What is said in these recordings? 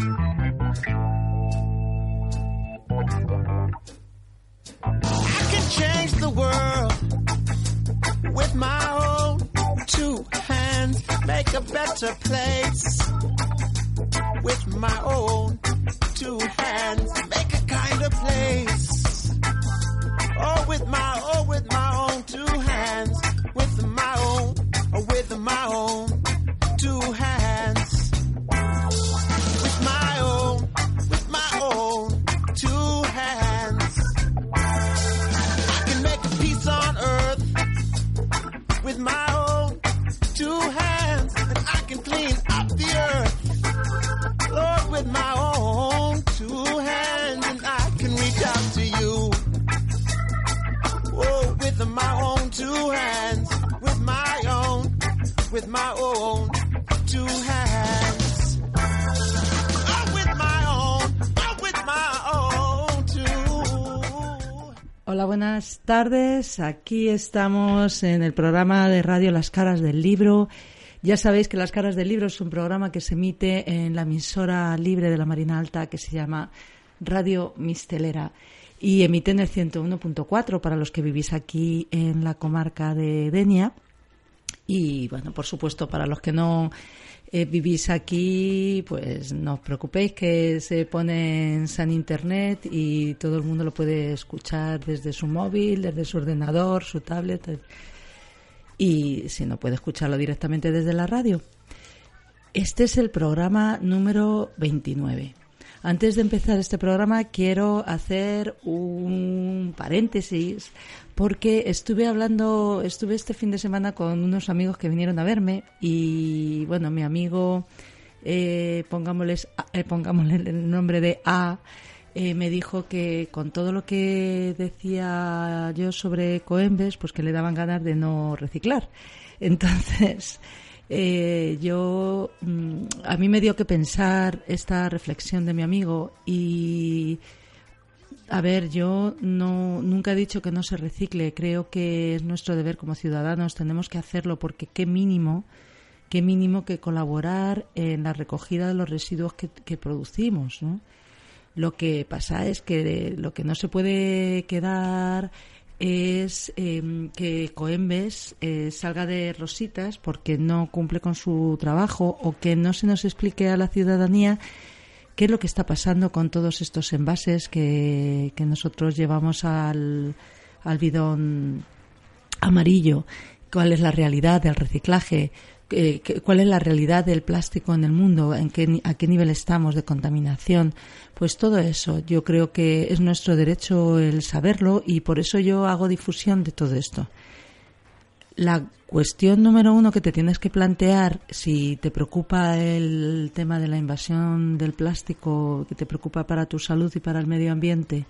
I can change the world with my own two hands, make a better place with my own two hands, make a kinder place. Oh, with my, oh, with my own two hands, with my own, oh, with my own two hands, with my own two hands, and I can clean up the earth, Lord, with my own two hands, and I can reach out to you. Oh, with my own two hands, with my own, with my own two hands. Hola, buenas tardes. Aquí estamos en el programa de radio Las Caras del Libro. Ya sabéis que Las Caras del Libro es un programa que se emite en la emisora libre de la Marina Alta que se llama Radio Mistelera y emite en el 101.4 para los que vivís aquí en la comarca de Denia. Y bueno, por supuesto, para los que no eh, vivís aquí, pues no os preocupéis que se pone en San Internet y todo el mundo lo puede escuchar desde su móvil, desde su ordenador, su tablet. eh, Y si no puede escucharlo directamente desde la radio. Este es el programa número 29. Antes de empezar este programa quiero hacer un paréntesis porque estuve hablando, estuve este fin de semana con unos amigos que vinieron a verme y bueno, mi amigo, eh, pongámosles, eh, pongámosle el nombre de A, eh, me dijo que con todo lo que decía yo sobre Coembes, pues que le daban ganas de no reciclar. Entonces, eh, yo mm, a mí me dio que pensar esta reflexión de mi amigo y a ver, yo no nunca he dicho que no se recicle, creo que es nuestro deber como ciudadanos, tenemos que hacerlo porque qué mínimo, qué mínimo que colaborar en la recogida de los residuos que, que producimos, ¿no? Lo que pasa es que lo que no se puede quedar es eh, que Coembes eh, salga de rositas porque no cumple con su trabajo o que no se nos explique a la ciudadanía qué es lo que está pasando con todos estos envases que, que nosotros llevamos al, al bidón amarillo, cuál es la realidad del reciclaje, cuál es la realidad del plástico en el mundo, en qué, a qué nivel estamos de contaminación. Pues todo eso, yo creo que es nuestro derecho el saberlo y por eso yo hago difusión de todo esto. La cuestión número uno que te tienes que plantear si te preocupa el tema de la invasión del plástico, que te preocupa para tu salud y para el medio ambiente,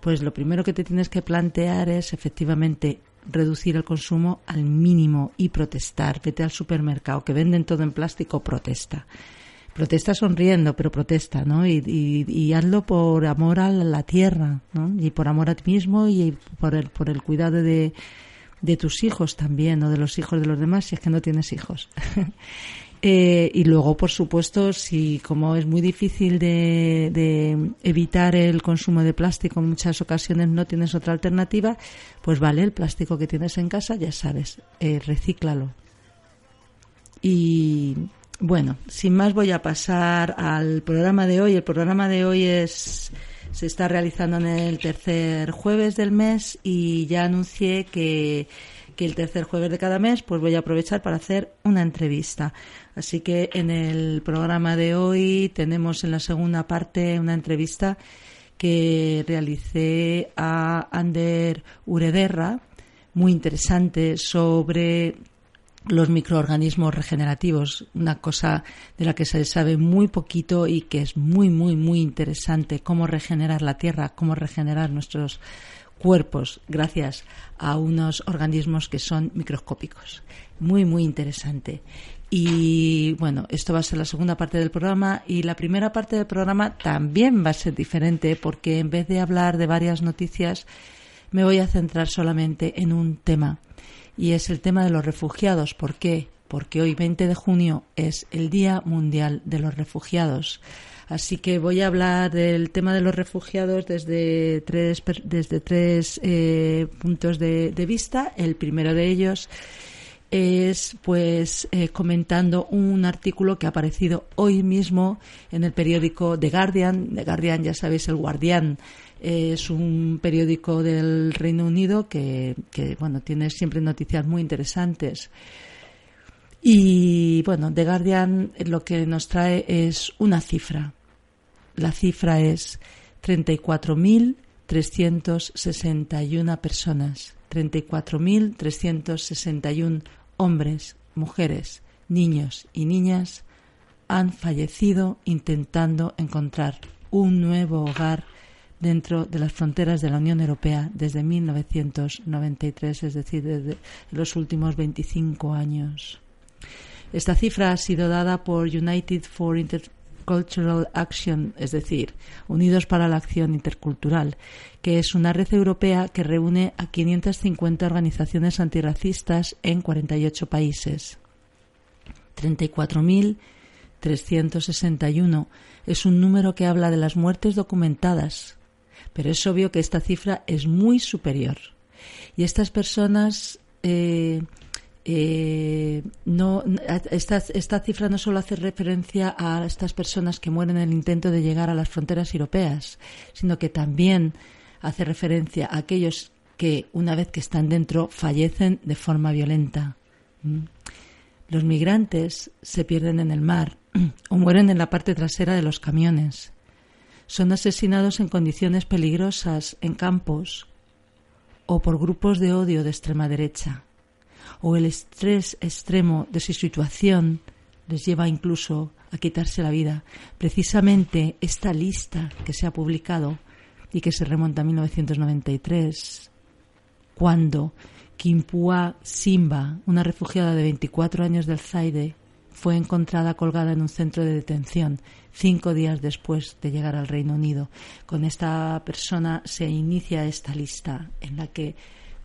pues lo primero que te tienes que plantear es efectivamente reducir el consumo al mínimo y protestar. Vete al supermercado que venden todo en plástico, protesta. Protesta sonriendo, pero protesta, ¿no? Y, y- y hazlo por amor a la tierra, ¿no? Y por amor a ti mismo y por el, por el cuidado de, de tus hijos también, o de los hijos de los demás, si es que no tienes hijos. Eh, y luego, por supuesto, si como es muy difícil de, evitar el consumo de plástico, en muchas ocasiones no tienes otra alternativa, pues vale, el plástico que tienes en casa, ya sabes, eh, recíclalo. Y bueno, sin más voy a pasar al programa de hoy. El programa de hoy es se está realizando en el tercer jueves del mes y ya anuncié que, que el tercer jueves de cada mes pues voy a aprovechar para hacer una entrevista. Así que en el programa de hoy tenemos en la segunda parte una entrevista que realicé a Ander Urederra, muy interesante sobre los microorganismos regenerativos, una cosa de la que se sabe muy poquito y que es muy, muy, muy interesante, cómo regenerar la tierra, cómo regenerar nuestros cuerpos gracias a unos organismos que son microscópicos. Muy, muy interesante. Y bueno, esto va a ser la segunda parte del programa y la primera parte del programa también va a ser diferente porque en vez de hablar de varias noticias, me voy a centrar solamente en un tema y es el tema de los refugiados. ¿Por qué? Porque hoy, 20 de junio, es el Día Mundial de los Refugiados. Así que voy a hablar del tema de los refugiados desde tres, desde tres eh, puntos de, vista. El primero de ellos es pues eh, comentando un artículo que ha aparecido hoy mismo en el periódico The Guardian. The Guardian, ya sabéis, el guardián es un periódico del Reino Unido que, bueno, tiene siempre noticias muy interesantes. Y bueno, The Guardian lo que nos trae es una cifra. La cifra es 34.361 personas. 34.361 hombres, mujeres, niños y niñas han fallecido intentando encontrar un nuevo hogar dentro de las fronteras de la Unión Europea desde 1993, es decir, desde los últimos 25 años. Esta cifra ha sido dada por United for Intercultural Action, es decir, Unidos para la Acción Intercultural, que es una red europea que reúne a 550 organizaciones antirracistas en 48 países. 34.361 es un número que habla de las muertes documentadas, pero es obvio que esta cifra es muy superior. Y estas personas eh, eh, no, esta, esta, cifra no solo hace referencia a estas personas que mueren en el intento de llegar a las fronteras europeas, sino que también hace referencia a aquellos que, una vez que están dentro, fallecen de forma violenta. ¿Mm? Los migrantes se pierden en el mar o mueren en la parte trasera de los camiones son asesinados en condiciones peligrosas en campos o por grupos de odio de extrema derecha, o el estrés extremo de su situación les lleva incluso a quitarse la vida. Precisamente esta lista que se ha publicado y que se remonta a 1993, cuando Kimpua Simba, una refugiada de 24 años del Zaire, fue encontrada colgada en un centro de detención cinco días después de llegar al Reino Unido. Con esta persona se inicia esta lista en la que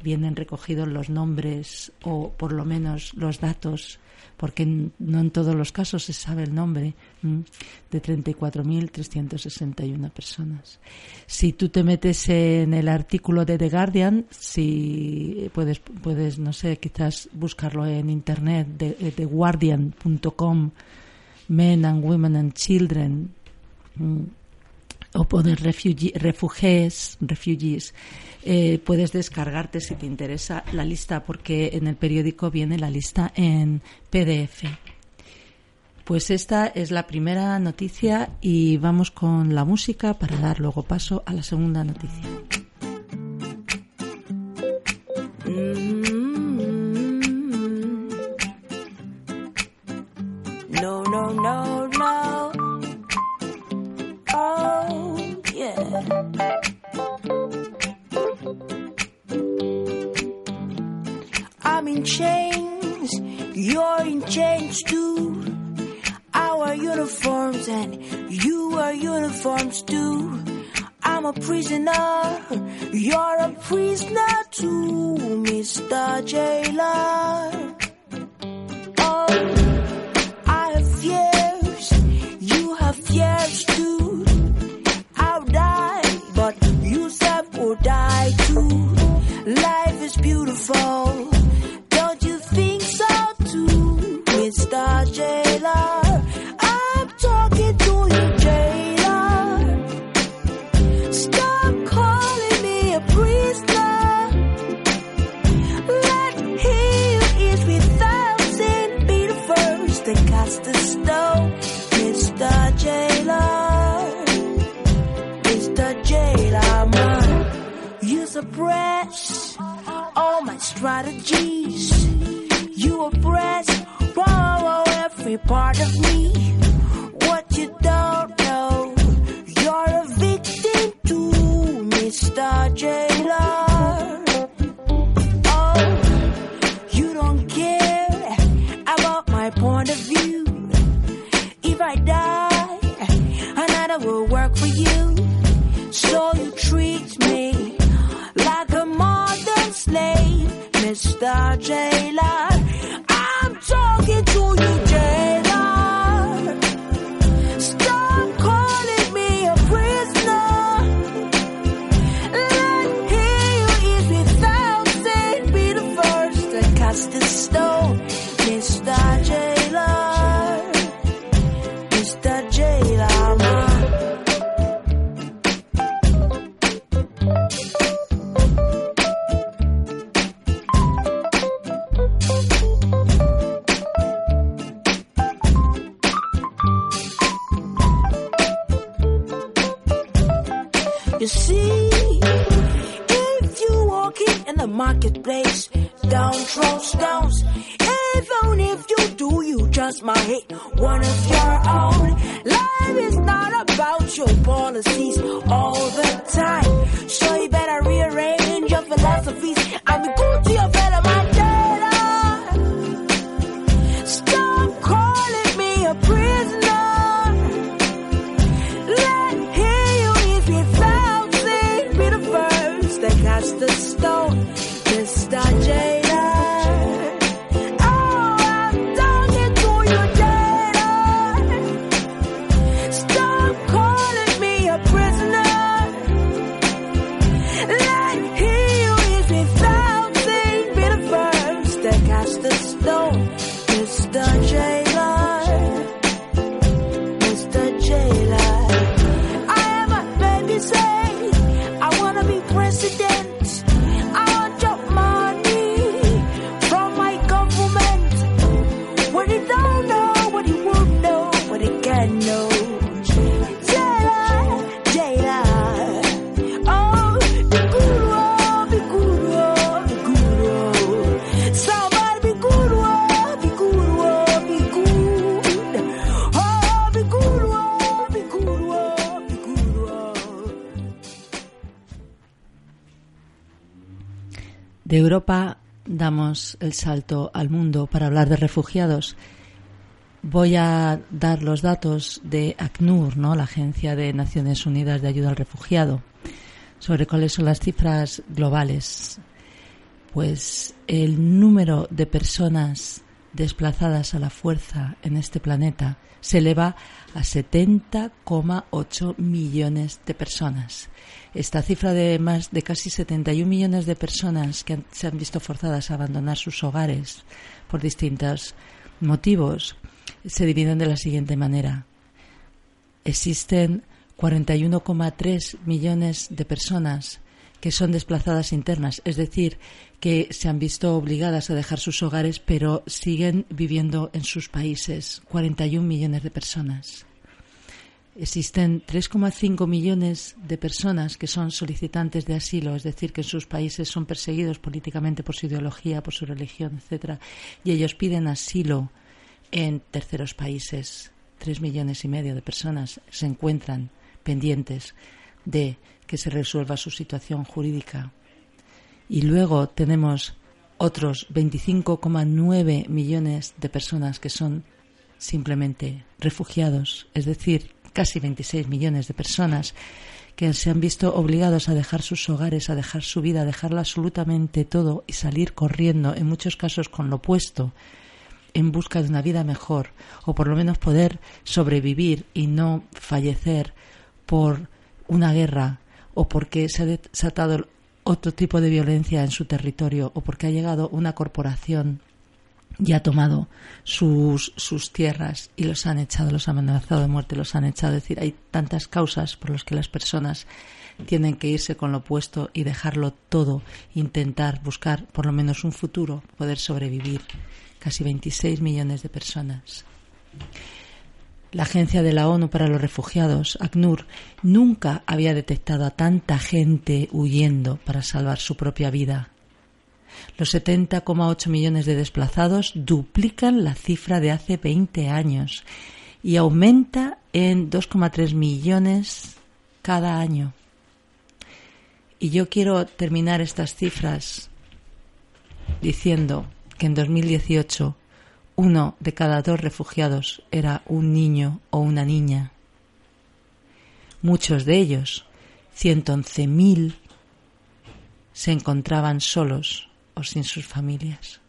vienen recogidos los nombres o por lo menos los datos porque no en todos los casos se sabe el nombre de 34.361 personas. Si tú te metes en el artículo de The Guardian, si puedes, puedes no sé, quizás buscarlo en internet, de, theguardian.com, Men and Women and Children, o poder refugies, refugees eh, puedes descargarte si te interesa la lista porque en el periódico viene la lista en PDF. Pues esta es la primera noticia y vamos con la música para dar luego paso a la segunda noticia. No, yeah. in chains, you're in chains too. Our uniforms and you are uniforms too. I'm a prisoner, you're a prisoner too, Mr. Jailer. Strategies. You oppress, whoa, every part of me. What you don't De Europa damos el salto al mundo para hablar de refugiados. Voy a dar los datos de ACNUR, ¿no? la Agencia de Naciones Unidas de Ayuda al Refugiado, sobre cuáles son las cifras globales. Pues el número de personas desplazadas a la fuerza en este planeta se eleva a 70,8 millones de personas. Esta cifra de más de casi 71 millones de personas que han- se han visto forzadas a abandonar sus hogares por distintos motivos se dividen de la siguiente manera. Existen 41,3 millones de personas que son desplazadas internas, es decir, que se han visto obligadas a dejar sus hogares pero siguen viviendo en sus países. 41 millones de personas. Existen 3,5 millones de personas que son solicitantes de asilo, es decir, que en sus países son perseguidos políticamente por su ideología, por su religión, etcétera, y ellos piden asilo en terceros países. Tres millones y medio de personas se encuentran pendientes de que se resuelva su situación jurídica. Y luego tenemos otros 25,9 millones de personas que son simplemente refugiados, es decir, casi 26 millones de personas que se han visto obligados a dejar sus hogares, a dejar su vida, a dejarlo absolutamente todo y salir corriendo, en muchos casos con lo opuesto, en busca de una vida mejor, o por lo menos poder sobrevivir y no fallecer por una guerra o porque se ha desatado otro tipo de violencia en su territorio o porque ha llegado una corporación y ha tomado sus, sus tierras y los han echado, los han amenazado de muerte, los han echado. Es decir, hay tantas causas por las que las personas tienen que irse con lo opuesto y dejarlo todo, intentar buscar por lo menos un futuro, poder sobrevivir. Casi 26 millones de personas. La Agencia de la ONU para los Refugiados, ACNUR, nunca había detectado a tanta gente huyendo para salvar su propia vida. Los 70,8 millones de desplazados duplican la cifra de hace 20 años y aumenta en 2,3 millones cada año. Y yo quiero terminar estas cifras diciendo que en 2018 uno de cada dos refugiados era un niño o una niña. Muchos de ellos, 111.000, se encontraban solos o sin sus familias.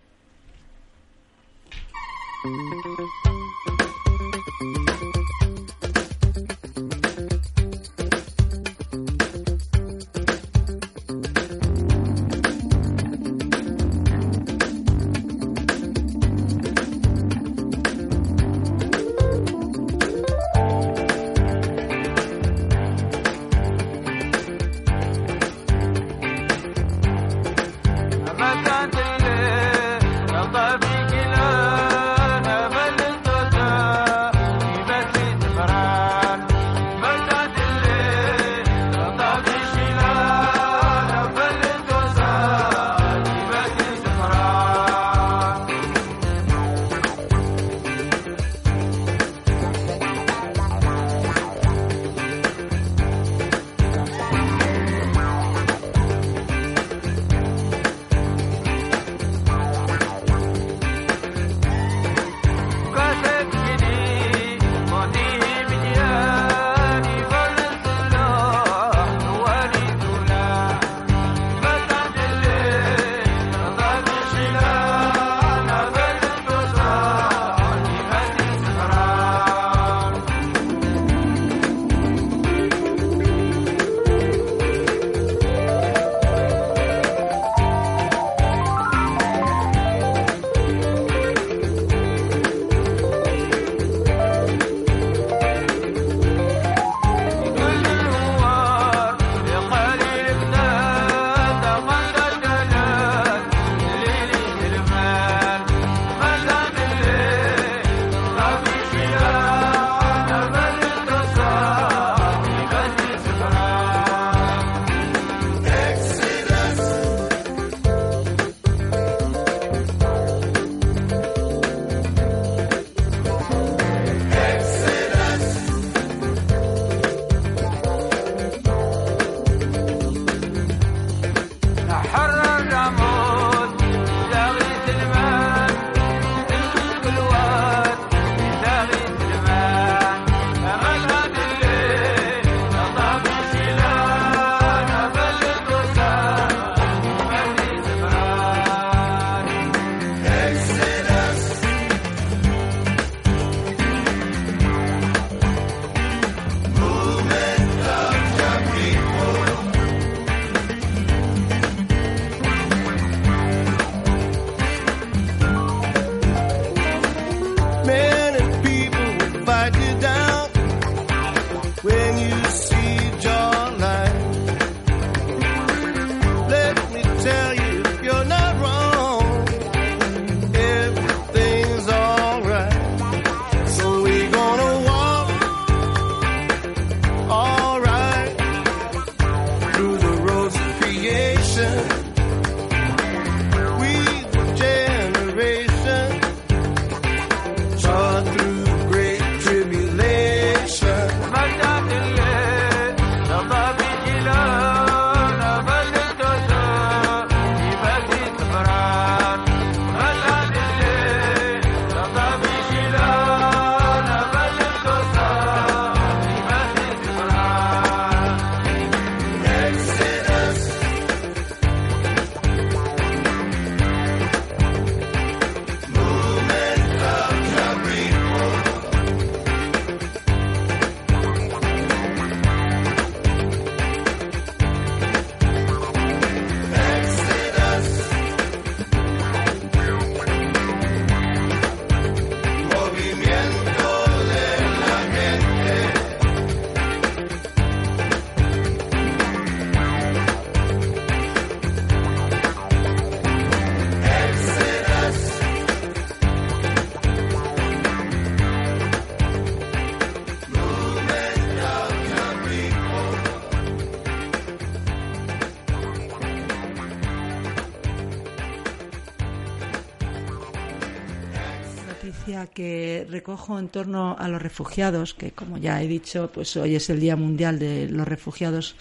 Recojo en torno a los refugiados, que como ya he dicho, pues hoy es el Día Mundial de los Refugiados,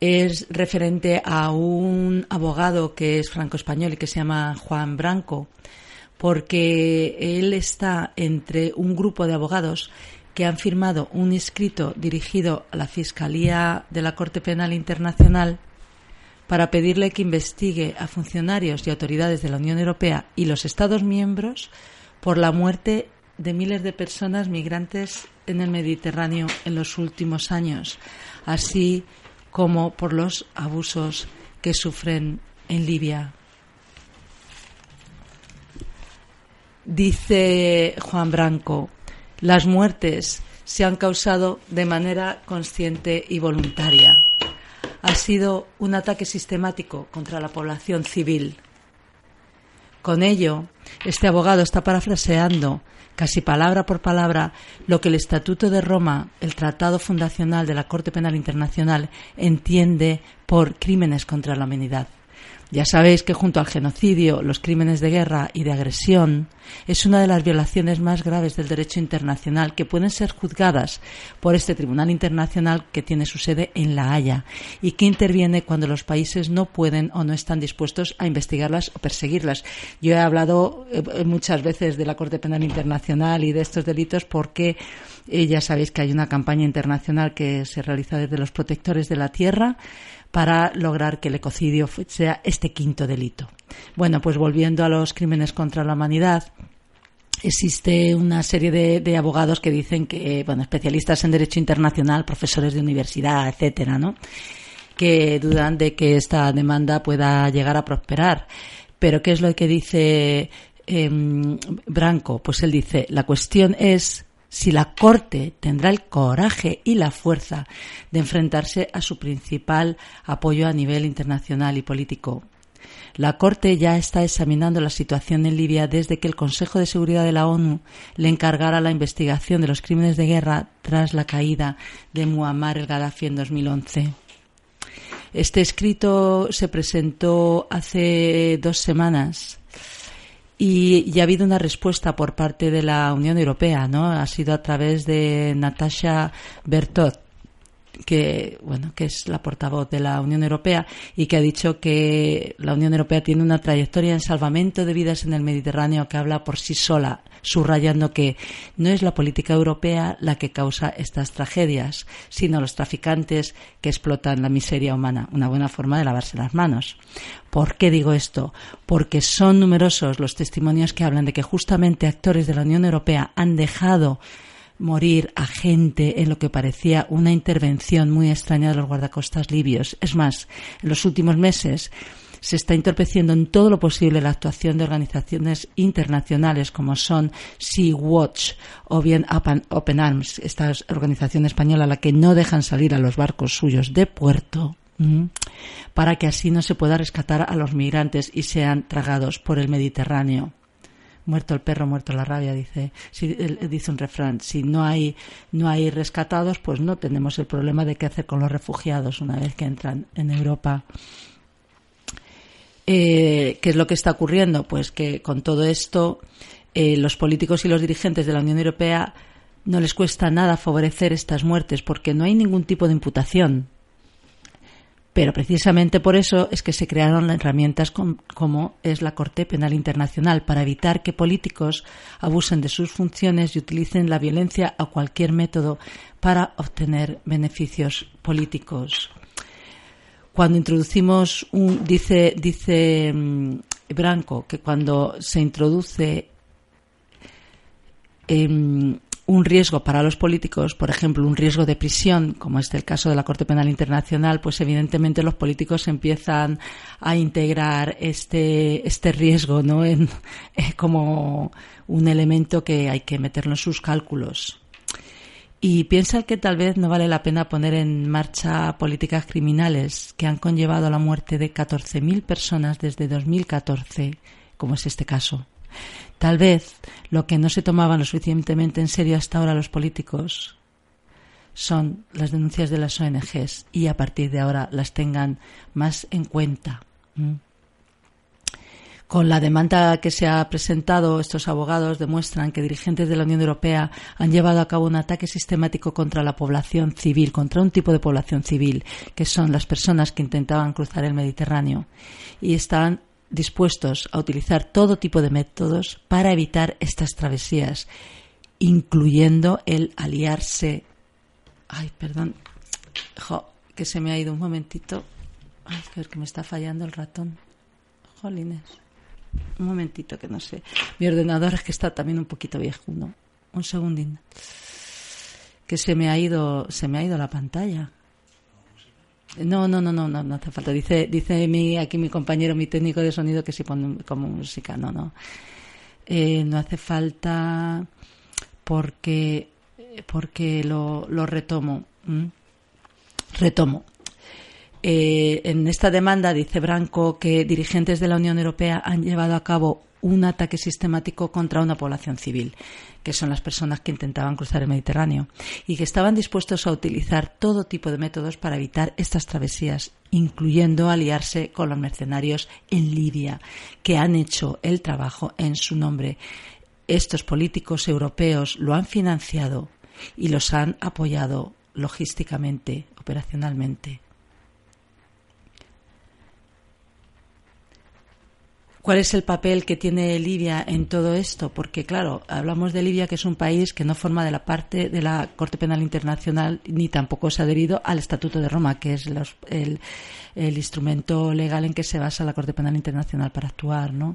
es referente a un abogado que es franco-español y que se llama Juan Branco, porque él está entre un grupo de abogados que han firmado un escrito dirigido a la Fiscalía de la Corte Penal Internacional para pedirle que investigue a funcionarios y autoridades de la Unión Europea y los Estados miembros por la muerte de miles de personas migrantes en el Mediterráneo en los últimos años, así como por los abusos que sufren en Libia. Dice Juan Branco, las muertes se han causado de manera consciente y voluntaria ha sido un ataque sistemático contra la población civil. Con ello, este abogado está parafraseando, casi palabra por palabra, lo que el Estatuto de Roma, el Tratado Fundacional de la Corte Penal Internacional, entiende por crímenes contra la humanidad. Ya sabéis que junto al genocidio, los crímenes de guerra y de agresión es una de las violaciones más graves del derecho internacional que pueden ser juzgadas por este Tribunal Internacional que tiene su sede en La Haya y que interviene cuando los países no pueden o no están dispuestos a investigarlas o perseguirlas. Yo he hablado eh, muchas veces de la Corte Penal Internacional y de estos delitos porque eh, ya sabéis que hay una campaña internacional que se realiza desde los protectores de la tierra para lograr que el ecocidio sea este quinto delito. Bueno, pues volviendo a los crímenes contra la humanidad, existe una serie de, abogados que dicen que, bueno, especialistas en derecho internacional, profesores de universidad, etcétera, ¿no? Que dudan de que esta demanda pueda llegar a prosperar. Pero ¿qué es lo que dice em, Branco? Pues él dice, la cuestión es si la Corte tendrá el coraje y la fuerza de enfrentarse a su principal apoyo a nivel internacional y político. La Corte ya está examinando la situación en Libia desde que el Consejo de Seguridad de la ONU le encargara la investigación de los crímenes de guerra tras la caída de Muammar el Gaddafi en 2011. Este escrito se presentó hace dos semanas y ya ha habido una respuesta por parte de la Unión Europea, ¿no? Ha sido a través de Natasha Bertot, que bueno que es la portavoz de la Unión Europea y que ha dicho que la Unión Europea tiene una trayectoria en salvamento de vidas en el Mediterráneo que habla por sí sola, subrayando que no es la política europea la que causa estas tragedias, sino los traficantes que explotan la miseria humana, una buena forma de lavarse las manos. ¿Por qué digo esto? Porque son numerosos los testimonios que hablan de que justamente actores de la Unión Europea han dejado morir a gente en lo que parecía una intervención muy extraña de los guardacostas libios. Es más, en los últimos meses se está entorpeciendo en todo lo posible la actuación de organizaciones internacionales como son Sea Watch o bien Open Arms, esta organización española a la que no dejan salir a los barcos suyos de puerto para que así no se pueda rescatar a los migrantes y sean tragados por el Mediterráneo muerto el perro, muerto la rabia, dice, si, dice un refrán. Si no hay, no hay rescatados, pues no tenemos el problema de qué hacer con los refugiados una vez que entran en Europa. Eh, ¿Qué es lo que está ocurriendo? Pues que con todo esto, eh, los políticos y los dirigentes de la Unión Europea no les cuesta nada favorecer estas muertes porque no hay ningún tipo de imputación. Pero precisamente por eso es que se crearon herramientas como es la Corte Penal Internacional para evitar que políticos abusen de sus funciones y utilicen la violencia a cualquier método para obtener beneficios políticos. Cuando introducimos un, dice, dice mm, Branco que cuando se introduce em, un riesgo para los políticos, por ejemplo, un riesgo de prisión, como es el caso de la Corte Penal Internacional, pues evidentemente los políticos empiezan a integrar este, este riesgo ¿no? eh, como un elemento que hay que meterlo en sus cálculos. Y piensa que tal vez no vale la pena poner en marcha políticas criminales que han conllevado la muerte de 14.000 personas desde 2014, como es este caso. Tal vez lo que no se tomaban lo suficientemente en serio hasta ahora los políticos son las denuncias de las ONGs y a partir de ahora las tengan más en cuenta. Con la demanda que se ha presentado, estos abogados demuestran que dirigentes de la Unión Europea han llevado a cabo un ataque sistemático contra la población civil, contra un tipo de población civil, que son las personas que intentaban cruzar el Mediterráneo. Y están dispuestos a utilizar todo tipo de métodos para evitar estas travesías, incluyendo el aliarse. Ay, perdón, que se me ha ido un momentito. Ay, que me está fallando el ratón. Jolines. Un momentito que no sé. Mi ordenador es que está también un poquito viejo, ¿no? Un segundín. Que se me ha ido, se me ha ido la pantalla. No, no, no, no, no, no hace falta. Dice, dice mi, aquí mi compañero, mi técnico de sonido, que si pone como música. No, no. Eh, no hace falta porque, porque lo, lo retomo. Retomo. Eh, en esta demanda dice Branco que dirigentes de la Unión Europea han llevado a cabo un ataque sistemático contra una población civil, que son las personas que intentaban cruzar el Mediterráneo, y que estaban dispuestos a utilizar todo tipo de métodos para evitar estas travesías, incluyendo aliarse con los mercenarios en Libia, que han hecho el trabajo en su nombre. Estos políticos europeos lo han financiado y los han apoyado logísticamente, operacionalmente. ¿Cuál es el papel que tiene Libia en todo esto? Porque, claro, hablamos de Libia, que es un país que no forma de la parte de la Corte Penal Internacional ni tampoco se ha adherido al Estatuto de Roma, que es el, instrumento legal en que se basa la Corte Penal Internacional para actuar, ¿no?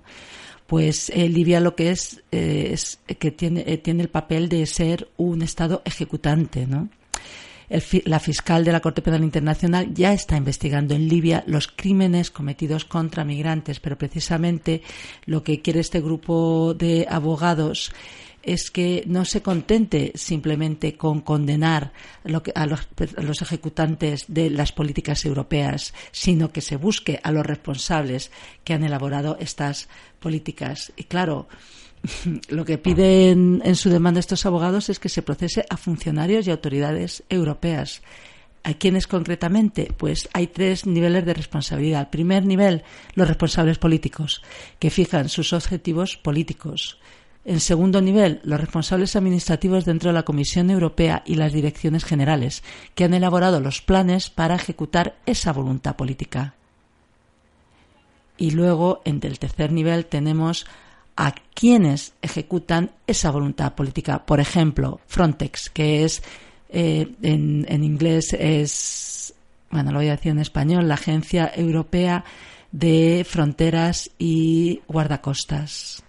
Pues eh, Libia lo que es eh, es que tiene, eh, tiene el papel de ser un Estado ejecutante, ¿no? La fiscal de la Corte Penal Internacional ya está investigando en Libia los crímenes cometidos contra migrantes, pero precisamente lo que quiere este grupo de abogados es que no se contente simplemente con condenar a, los, ejecutantes de las políticas europeas, sino que se busque a los responsables que han elaborado estas políticas. Y claro, lo que piden en su demanda estos abogados es que se procese a funcionarios y autoridades europeas. ¿A quiénes concretamente? Pues hay tres niveles de responsabilidad. El primer nivel, los responsables políticos, que fijan sus objetivos políticos. En segundo nivel, los responsables administrativos dentro de la Comisión Europea y las direcciones generales, que han elaborado los planes para ejecutar esa voluntad política. Y luego, en el tercer nivel, tenemos a quienes ejecutan esa voluntad política. Por ejemplo, Frontex, que es eh, en, en, inglés es, bueno, lo voy a decir en español, la Agencia Europea de Fronteras y Guardacostas.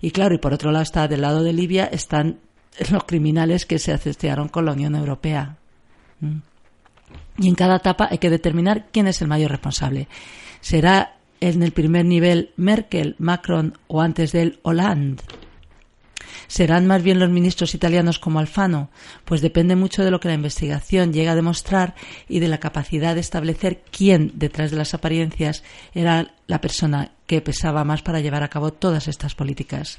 Y claro, y por otro lado está del lado de Libia están los criminales que se asociaron con la Unión Europea. ¿Mm? Y en cada etapa hay que determinar quién es el mayor responsable. ¿Será en el primer nivel Merkel, Macron o antes de él Hollande? ¿Serán más bien los ministros italianos como Alfano? Pues depende mucho de lo que la investigación llega a demostrar y de la capacidad de establecer quién, detrás de las apariencias, era la persona que pesaba más para llevar a cabo todas estas políticas.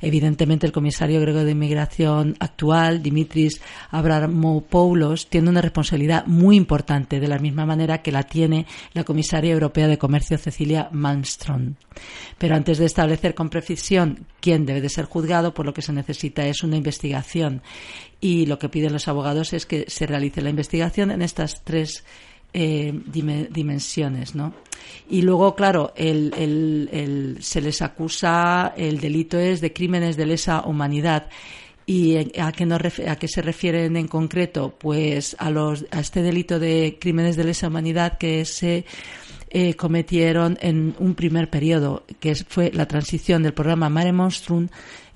Evidentemente, el comisario griego de inmigración actual, Dimitris Abramopoulos, tiene una responsabilidad muy importante, de la misma manera que la tiene la comisaria europea de comercio, Cecilia Malmström. Pero antes de establecer con precisión quién debe de ser juzgado, por lo que se necesita es una investigación. Y lo que piden los abogados es que se realice la investigación en estas tres eh, dimensiones, ¿no? Y luego, claro, se les acusa, el delito es de crímenes de lesa humanidad. ¿Y a qué, a qué se refieren en concreto? Pues a, los, a este delito de crímenes de lesa humanidad que se eh, cometieron en un primer periodo, que fue la transición del programa Mare Monstrum,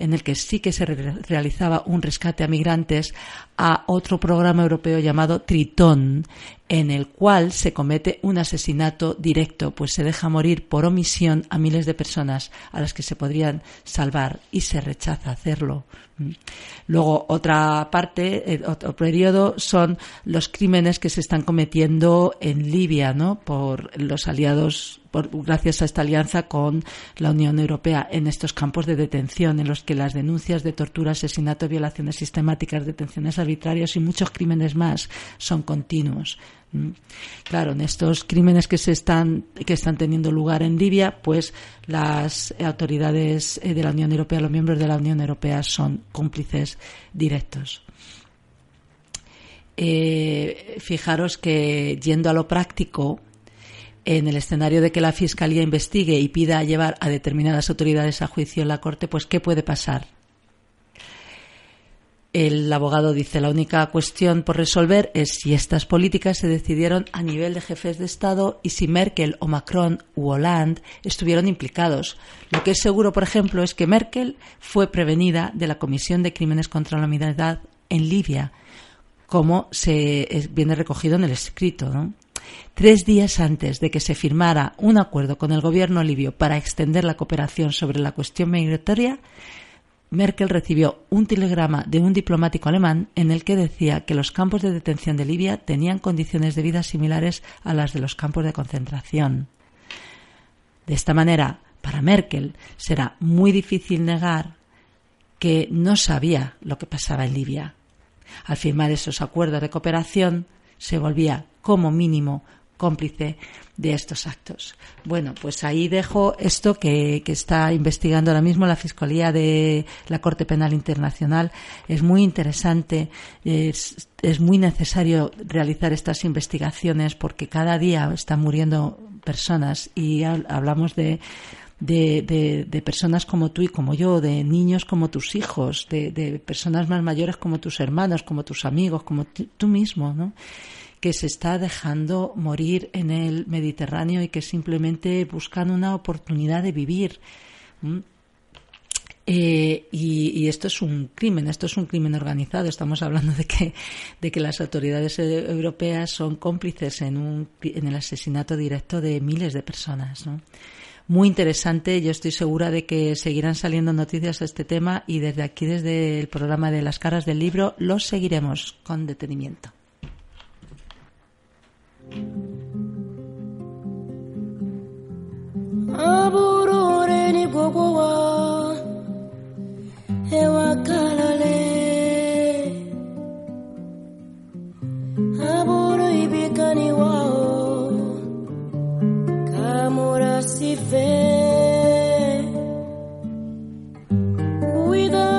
en el que sí que se realizaba un rescate a migrantes, a otro programa europeo llamado Tritón, en el cual se comete un asesinato directo, pues se deja morir por omisión a miles de personas a las que se podrían salvar y se rechaza hacerlo. Luego, otra parte, eh, otro periodo, son los crímenes que se están cometiendo en Libia, ¿no? Por los aliados, gracias a esta alianza con la Unión Europea en estos campos de detención, en los que las denuncias de tortura, asesinato, violaciones sistemáticas, detenciones arbitrarias y muchos crímenes más son continuos. ¿Mm? Claro, en estos crímenes que se están que están teniendo lugar en Libia, pues las autoridades eh, de la Unión Europea, los miembros de la Unión Europea son cómplices directos. Eh, fijaros que yendo a lo práctico, en el escenario de que la Fiscalía investigue y pida llevar a determinadas autoridades a juicio en la Corte, pues ¿qué puede pasar? El abogado dice la única cuestión por resolver es si estas políticas se decidieron a nivel de jefes de Estado y si Merkel o Macron u Hollande estuvieron implicados. Lo que es seguro, por ejemplo, es que Merkel fue prevenida de la Comisión de Crímenes contra la Humanidad en Libia, como se viene recogido en el escrito. Tres días antes de que se firmara un acuerdo con el gobierno libio para extender la cooperación sobre la cuestión migratoria, Merkel recibió un telegrama de un diplomático alemán en el que decía que los campos de detención de Libia tenían condiciones de vida similares a las de los campos de concentración. De esta manera, para Merkel será muy difícil negar que no sabía lo que pasaba en Libia. Al firmar esos acuerdos de cooperación, se volvía como mínimo cómplice de estos actos. Bueno, pues ahí dejo esto que, está investigando ahora mismo la Fiscalía de la Corte Penal Internacional. Es muy interesante, es, muy necesario realizar estas investigaciones porque cada día están muriendo personas y hablamos de, de, personas como tú y como yo, de niños como tus hijos, de, de personas más mayores como tus hermanos, como tus amigos, como tú mismo, ¿no? Que se está dejando morir en el Mediterráneo y que simplemente buscan una oportunidad de vivir. Eh, y, esto es un crimen, esto es un crimen organizado. Estamos hablando de que, de que las autoridades europeas son cómplices en, un, en el asesinato directo de miles de personas. Muy interesante, yo estoy segura de que seguirán saliendo noticias a este tema y desde aquí, desde el programa de las caras del libro, los seguiremos con detenimiento. aburureni gogowa ewakalale aburu ibikaniwao kamurasife with a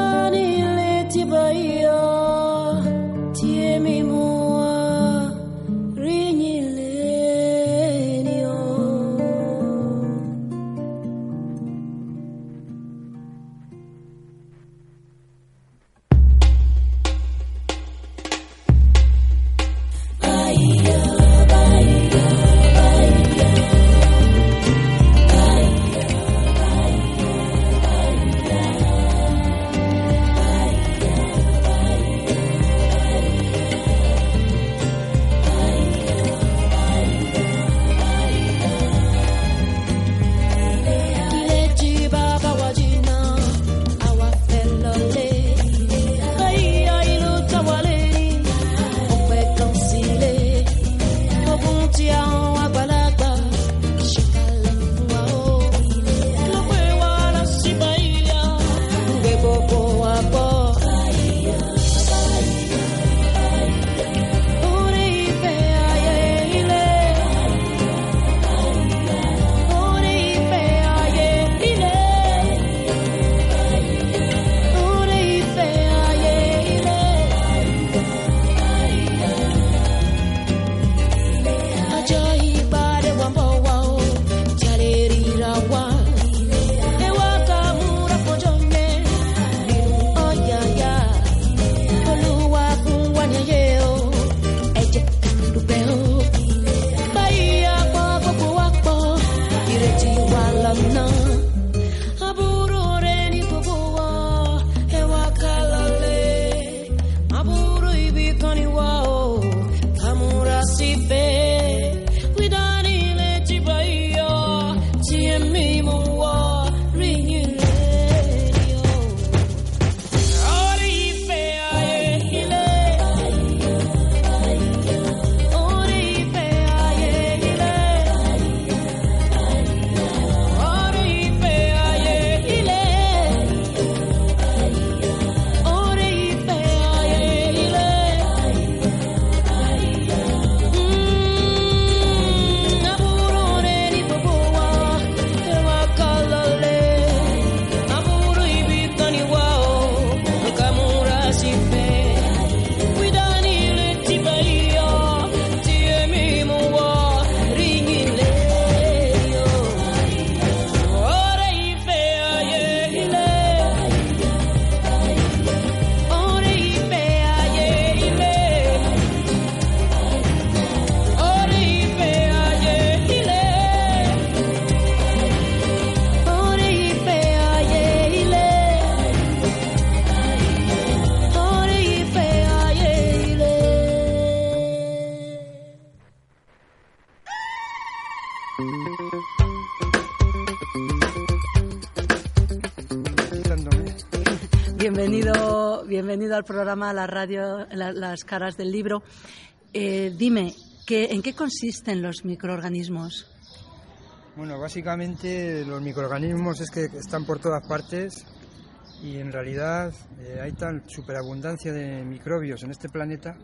Bienvenido, al programa La Radio, la- Las Caras del Libro. Eh, dime, ¿qué, ¿en qué consisten los microorganismos? Bueno, básicamente los microorganismos es que están por todas partes y en realidad eh, hay tal superabundancia de microbios en este planeta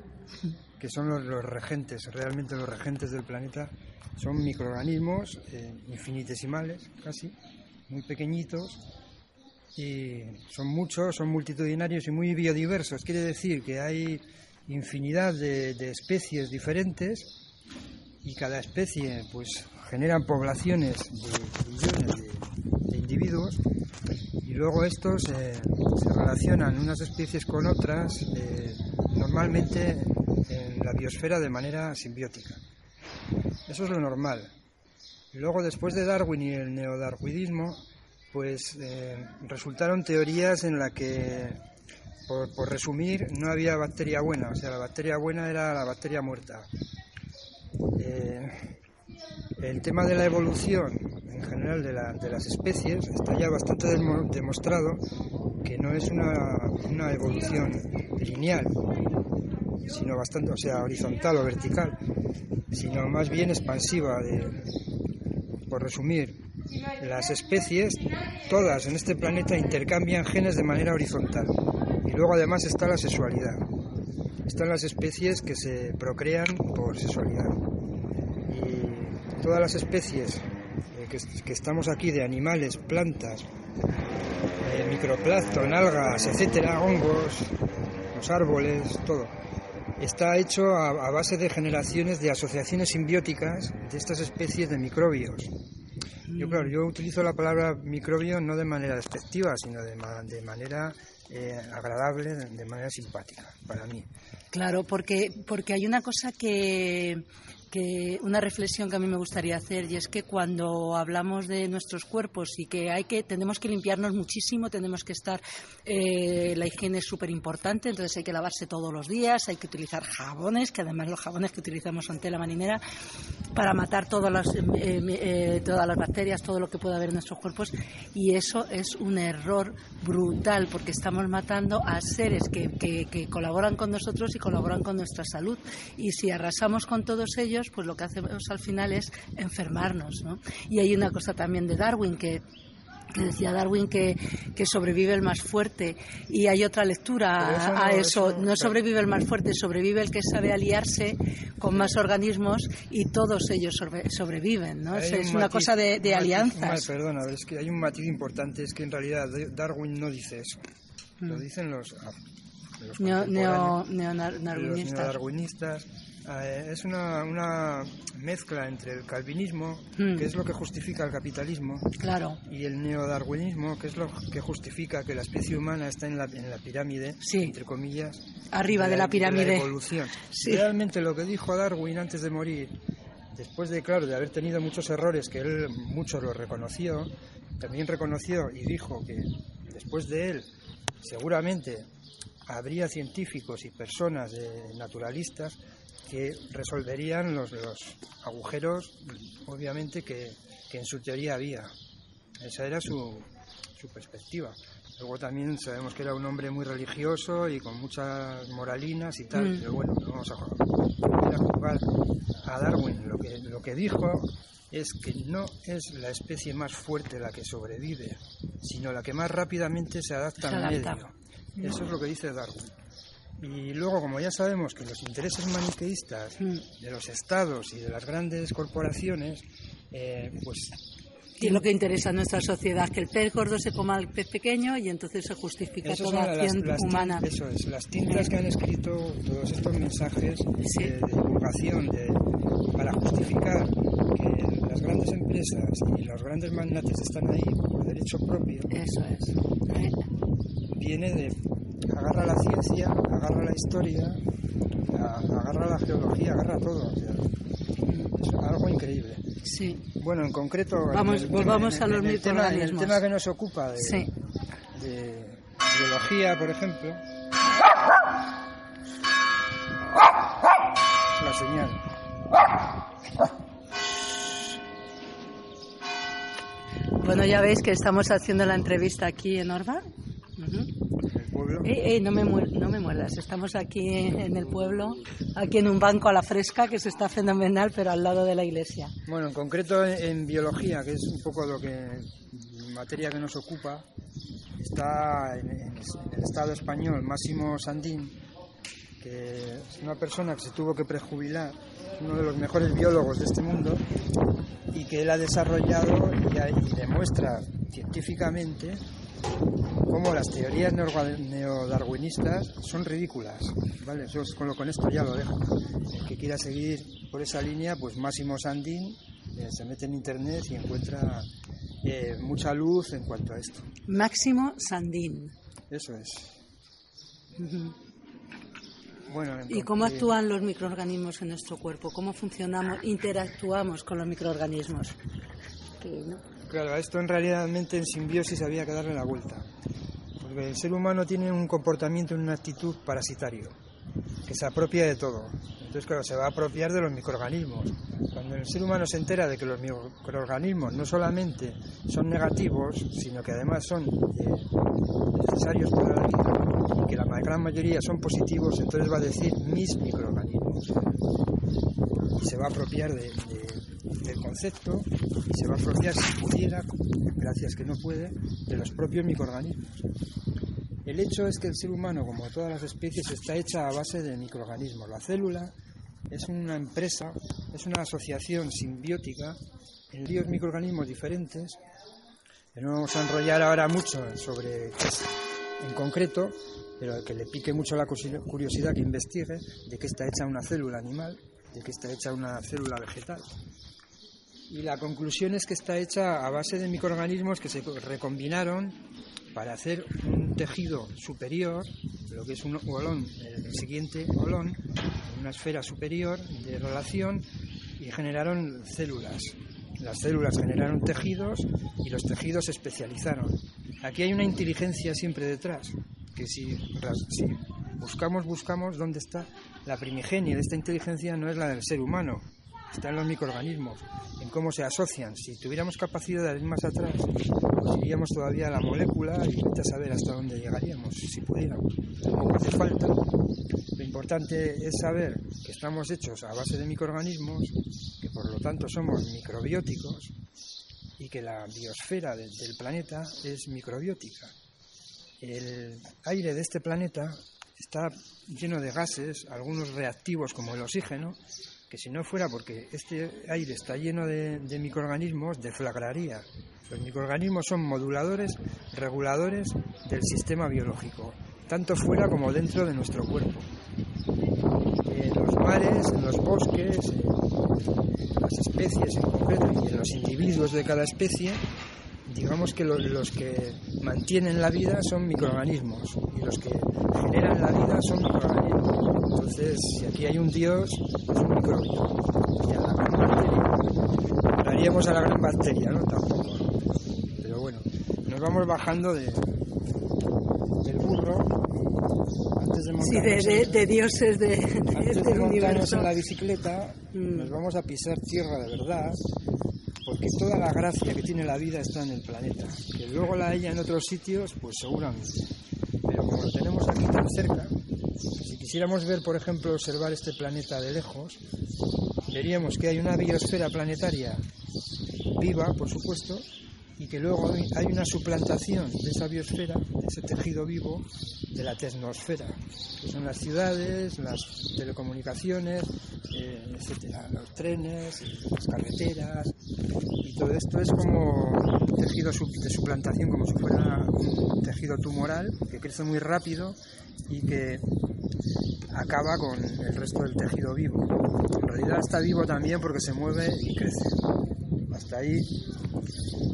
que son los, los regentes, realmente los regentes del planeta. Son microorganismos eh, infinitesimales, casi, muy pequeñitos y son muchos, son multitudinarios y muy biodiversos. Quiere decir que hay infinidad de, especies diferentes y cada especie pues generan poblaciones de millones de, de individuos y luego estos eh, se relacionan unas especies con otras eh, normalmente en la biosfera de manera simbiótica. Eso es lo normal. Y luego después de Darwin y el neodarwinismo pues eh, resultaron teorías en las que por, por resumir no había bacteria buena, o sea la bacteria buena era la bacteria muerta. Eh, el tema de la evolución en general de, de las especies está ya bastante demo- demostrado que no es una, una evolución lineal, sino bastante, o sea, horizontal o vertical, sino más bien expansiva. Por resumir, las especies, todas en este planeta, intercambian genes de manera horizontal. Y luego además está la sexualidad. Están las especies que se procrean por sexualidad. Y todas las especies eh, que, estamos aquí de animales, plantas, eh, algas, etcétera, hongos, los árboles, todo. Está hecho a base de generaciones de asociaciones simbióticas de estas especies de microbios. Yo, claro, yo utilizo la palabra microbio no de manera despectiva, sino de, ma- de manera eh, agradable, de, manera simpática, para mí. Claro, porque, porque hay una cosa que, que, una reflexión que a mí me gustaría hacer y es que cuando hablamos de nuestros cuerpos y que hay que, tenemos que limpiarnos muchísimo, tenemos que estar, eh, la higiene es súper importante, entonces hay que lavarse todos los días, hay que utilizar jabones, que además los jabones que utilizamos son tela marinera, para matar todas las, eh, eh, todas las bacterias, todo lo que pueda haber en nuestros cuerpos y eso es un error brutal porque estamos matando a seres que, colaboran con nosotros y colaboran con nuestra salud y si arrasamos con todos ellos pues lo que hacemos al final es enfermarnos ¿no? y hay una cosa también de Darwin que que decía Darwin que, que sobrevive el más fuerte y hay otra lectura eso a, eso, eso- no sobrevive el más fuerte, sobrevive el que sabe aliarse con más organismos y todos ellos sobre- sobreviven, ¿no? Hay Es, un es una matiz- cosa de, de un matiz- alianzas. perdona, es que hay un matiz importante, es que en realidad Darwin no dice eso. Lo Mm. dicen los, los Neo, los darwinistas. neodarwinistas. Eh, es una, una mezcla entre el calvinismo, Mm. que es lo que justifica el capitalismo, Claro, y el neodarwinismo, que es lo que justifica que la especie humana está en la, en la pirámide, Sí. entre comillas, arriba de la pirámide. evolución. Sí. Realmente lo que dijo Darwin antes de morir, después de, claro, de haber tenido muchos errores, que él muchos lo reconoció, también reconoció y dijo que después de él, seguramente habría científicos y personas eh, naturalistas que resolverían los, los agujeros, obviamente, que, que en su teoría había. Esa era su, su perspectiva. Luego también sabemos que era un hombre muy religioso y con muchas moralinas y tal, Mm. pero bueno, no vamos a ju- a Darwin. Lo que, lo que dijo es que no es la especie más fuerte la que sobrevive, sino la que más rápidamente se adapta Se al adapta. medio. Eso es lo que dice Darwin. Y luego, como ya sabemos que los intereses maniqueístas Mm. de los estados y de las grandes corporaciones, eh, pues Y es lo que interesa a nuestra sociedad, que el pez gordo se coma al pez pequeño y entonces se justifica toda las- acción las humana. Eso es, las tintas que han escrito todos estos mensajes Sí. de, de divulgación de- para justificar que las grandes empresas y los grandes magnates están ahí por derecho propio, Eso es. ¿eh? viene de agarra la ciencia, agarra la historia, agarra la geología, agarra todo. o sea, es algo increíble. Sí. Bueno, en concreto, Vamos, en volvamos en a los el tema, que nos ocupa de, Sí. de biología, por ejemplo, la señal. Bueno, ya veis que estamos haciendo la entrevista aquí en Orba. Pueblo. Eh, eh, no, me no me muerdas, estamos aquí en el pueblo, aquí en un banco a la fresca que se está fenomenal, pero al lado de la iglesia. Bueno, en concreto en, en biología, que es un poco lo que materia que nos ocupa, está en, en- en el Estado español Máximo Sandín, que es una persona que se tuvo que prejubilar, uno de los mejores biólogos de este mundo, y que él ha desarrollado y, y demuestra científicamente cómo las teorías neodarwinistas son ridículas. ¿vale? Es- con, lo- con esto ya lo dejo. El que quiera seguir por esa línea, pues Máximo Sandín eh, se mete en internet y encuentra eh, mucha luz en cuanto a esto. Máximo Sandín. Eso es. Bueno, ¿Y cómo actúan los microorganismos en nuestro cuerpo? ¿Cómo funcionamos, interactuamos con los microorganismos? Que, ¿no? Claro, esto en realmente en simbiosis había que darle la vuelta. Porque el ser humano tiene un comportamiento, una actitud parasitario, que se apropia de todo. Entonces, claro, se va a apropiar de los microorganismos. Cuando el ser humano se entera de que los microorganismos no solamente son negativos, sino que además son eh, necesarios para la vida, y que la gran mayoría son positivos, entonces va a decir mis microorganismos. Y se va a apropiar de- del concepto y se va a apropiar, si pudiera, gracias que no puede, de los propios microorganismos. El hecho es que el ser humano, como todas las especies, está hecha a base de microorganismos. La célula es una empresa, es una asociación simbiótica en varios microorganismos diferentes, no vamos a enrollar ahora mucho sobre en concreto, pero que le pique mucho la curiosidad que investigue de qué está hecha una célula animal, de qué está hecha una célula vegetal. Y la conclusión es que está hecha a base de microorganismos que se recombinaron para hacer un tejido superior, lo que es un olón, el siguiente olón, una esfera superior de relación y generaron células. Las células generaron tejidos y los tejidos se especializaron. Aquí hay una inteligencia siempre detrás, que si, si buscamos, buscamos dónde está la primigenia de esta inteligencia no es la del ser humano, está en los microorganismos, en cómo se asocian. Si tuviéramos capacidad de ir más atrás, pues iríamos todavía a la molécula y a saber hasta dónde llegaríamos, si pudiéramos. Tampoco hace falta. Lo importante es saber que estamos hechos a base de microorganismos, que por lo tanto somos microbióticos y que la biosfera de- del planeta es microbiótica. El aire de este planeta está lleno de gases, algunos reactivos como el oxígeno, que si no fuera porque este aire está lleno de, microorganismos, deflagraría. Los microorganismos son moduladores, reguladores del sistema biológico, tanto fuera como dentro de nuestro cuerpo. En los mares, en los bosques, en las especies en concreto y en los individuos de cada especie, digamos que lo- los que mantienen la vida son microorganismos y los que generan la vida son microorganismos. Entonces, si aquí hay un dios, es un microbio. Y a la gran bacteria, hablaríamos a la gran bacteria, ¿no? Tampoco. Pero bueno, nos vamos bajando de, del burro. Antes de Sí, de, de- de dioses de, de antes este de montarnos universo. en la bicicleta, Mm. nos vamos a pisar tierra de verdad, porque toda la gracia que tiene la vida está en el planeta. Que luego la haya en otros sitios, pues seguramente. Pero como lo tenemos aquí tan cerca, si quisiéramos ver, por ejemplo, observar este planeta de lejos, veríamos que hay una biosfera planetaria viva, por supuesto, y que luego hay- una suplantación de esa biosfera, de ese tejido vivo, de la tecnosfera, que son las ciudades, las telecomunicaciones, eh, etcétera, los trenes, las carreteras, y todo esto es como un tejido de suplantación, como si fuera un tejido tumoral que crece muy rápido y que acaba con el resto del tejido vivo. En realidad está vivo también porque se mueve y crece. Hasta ahí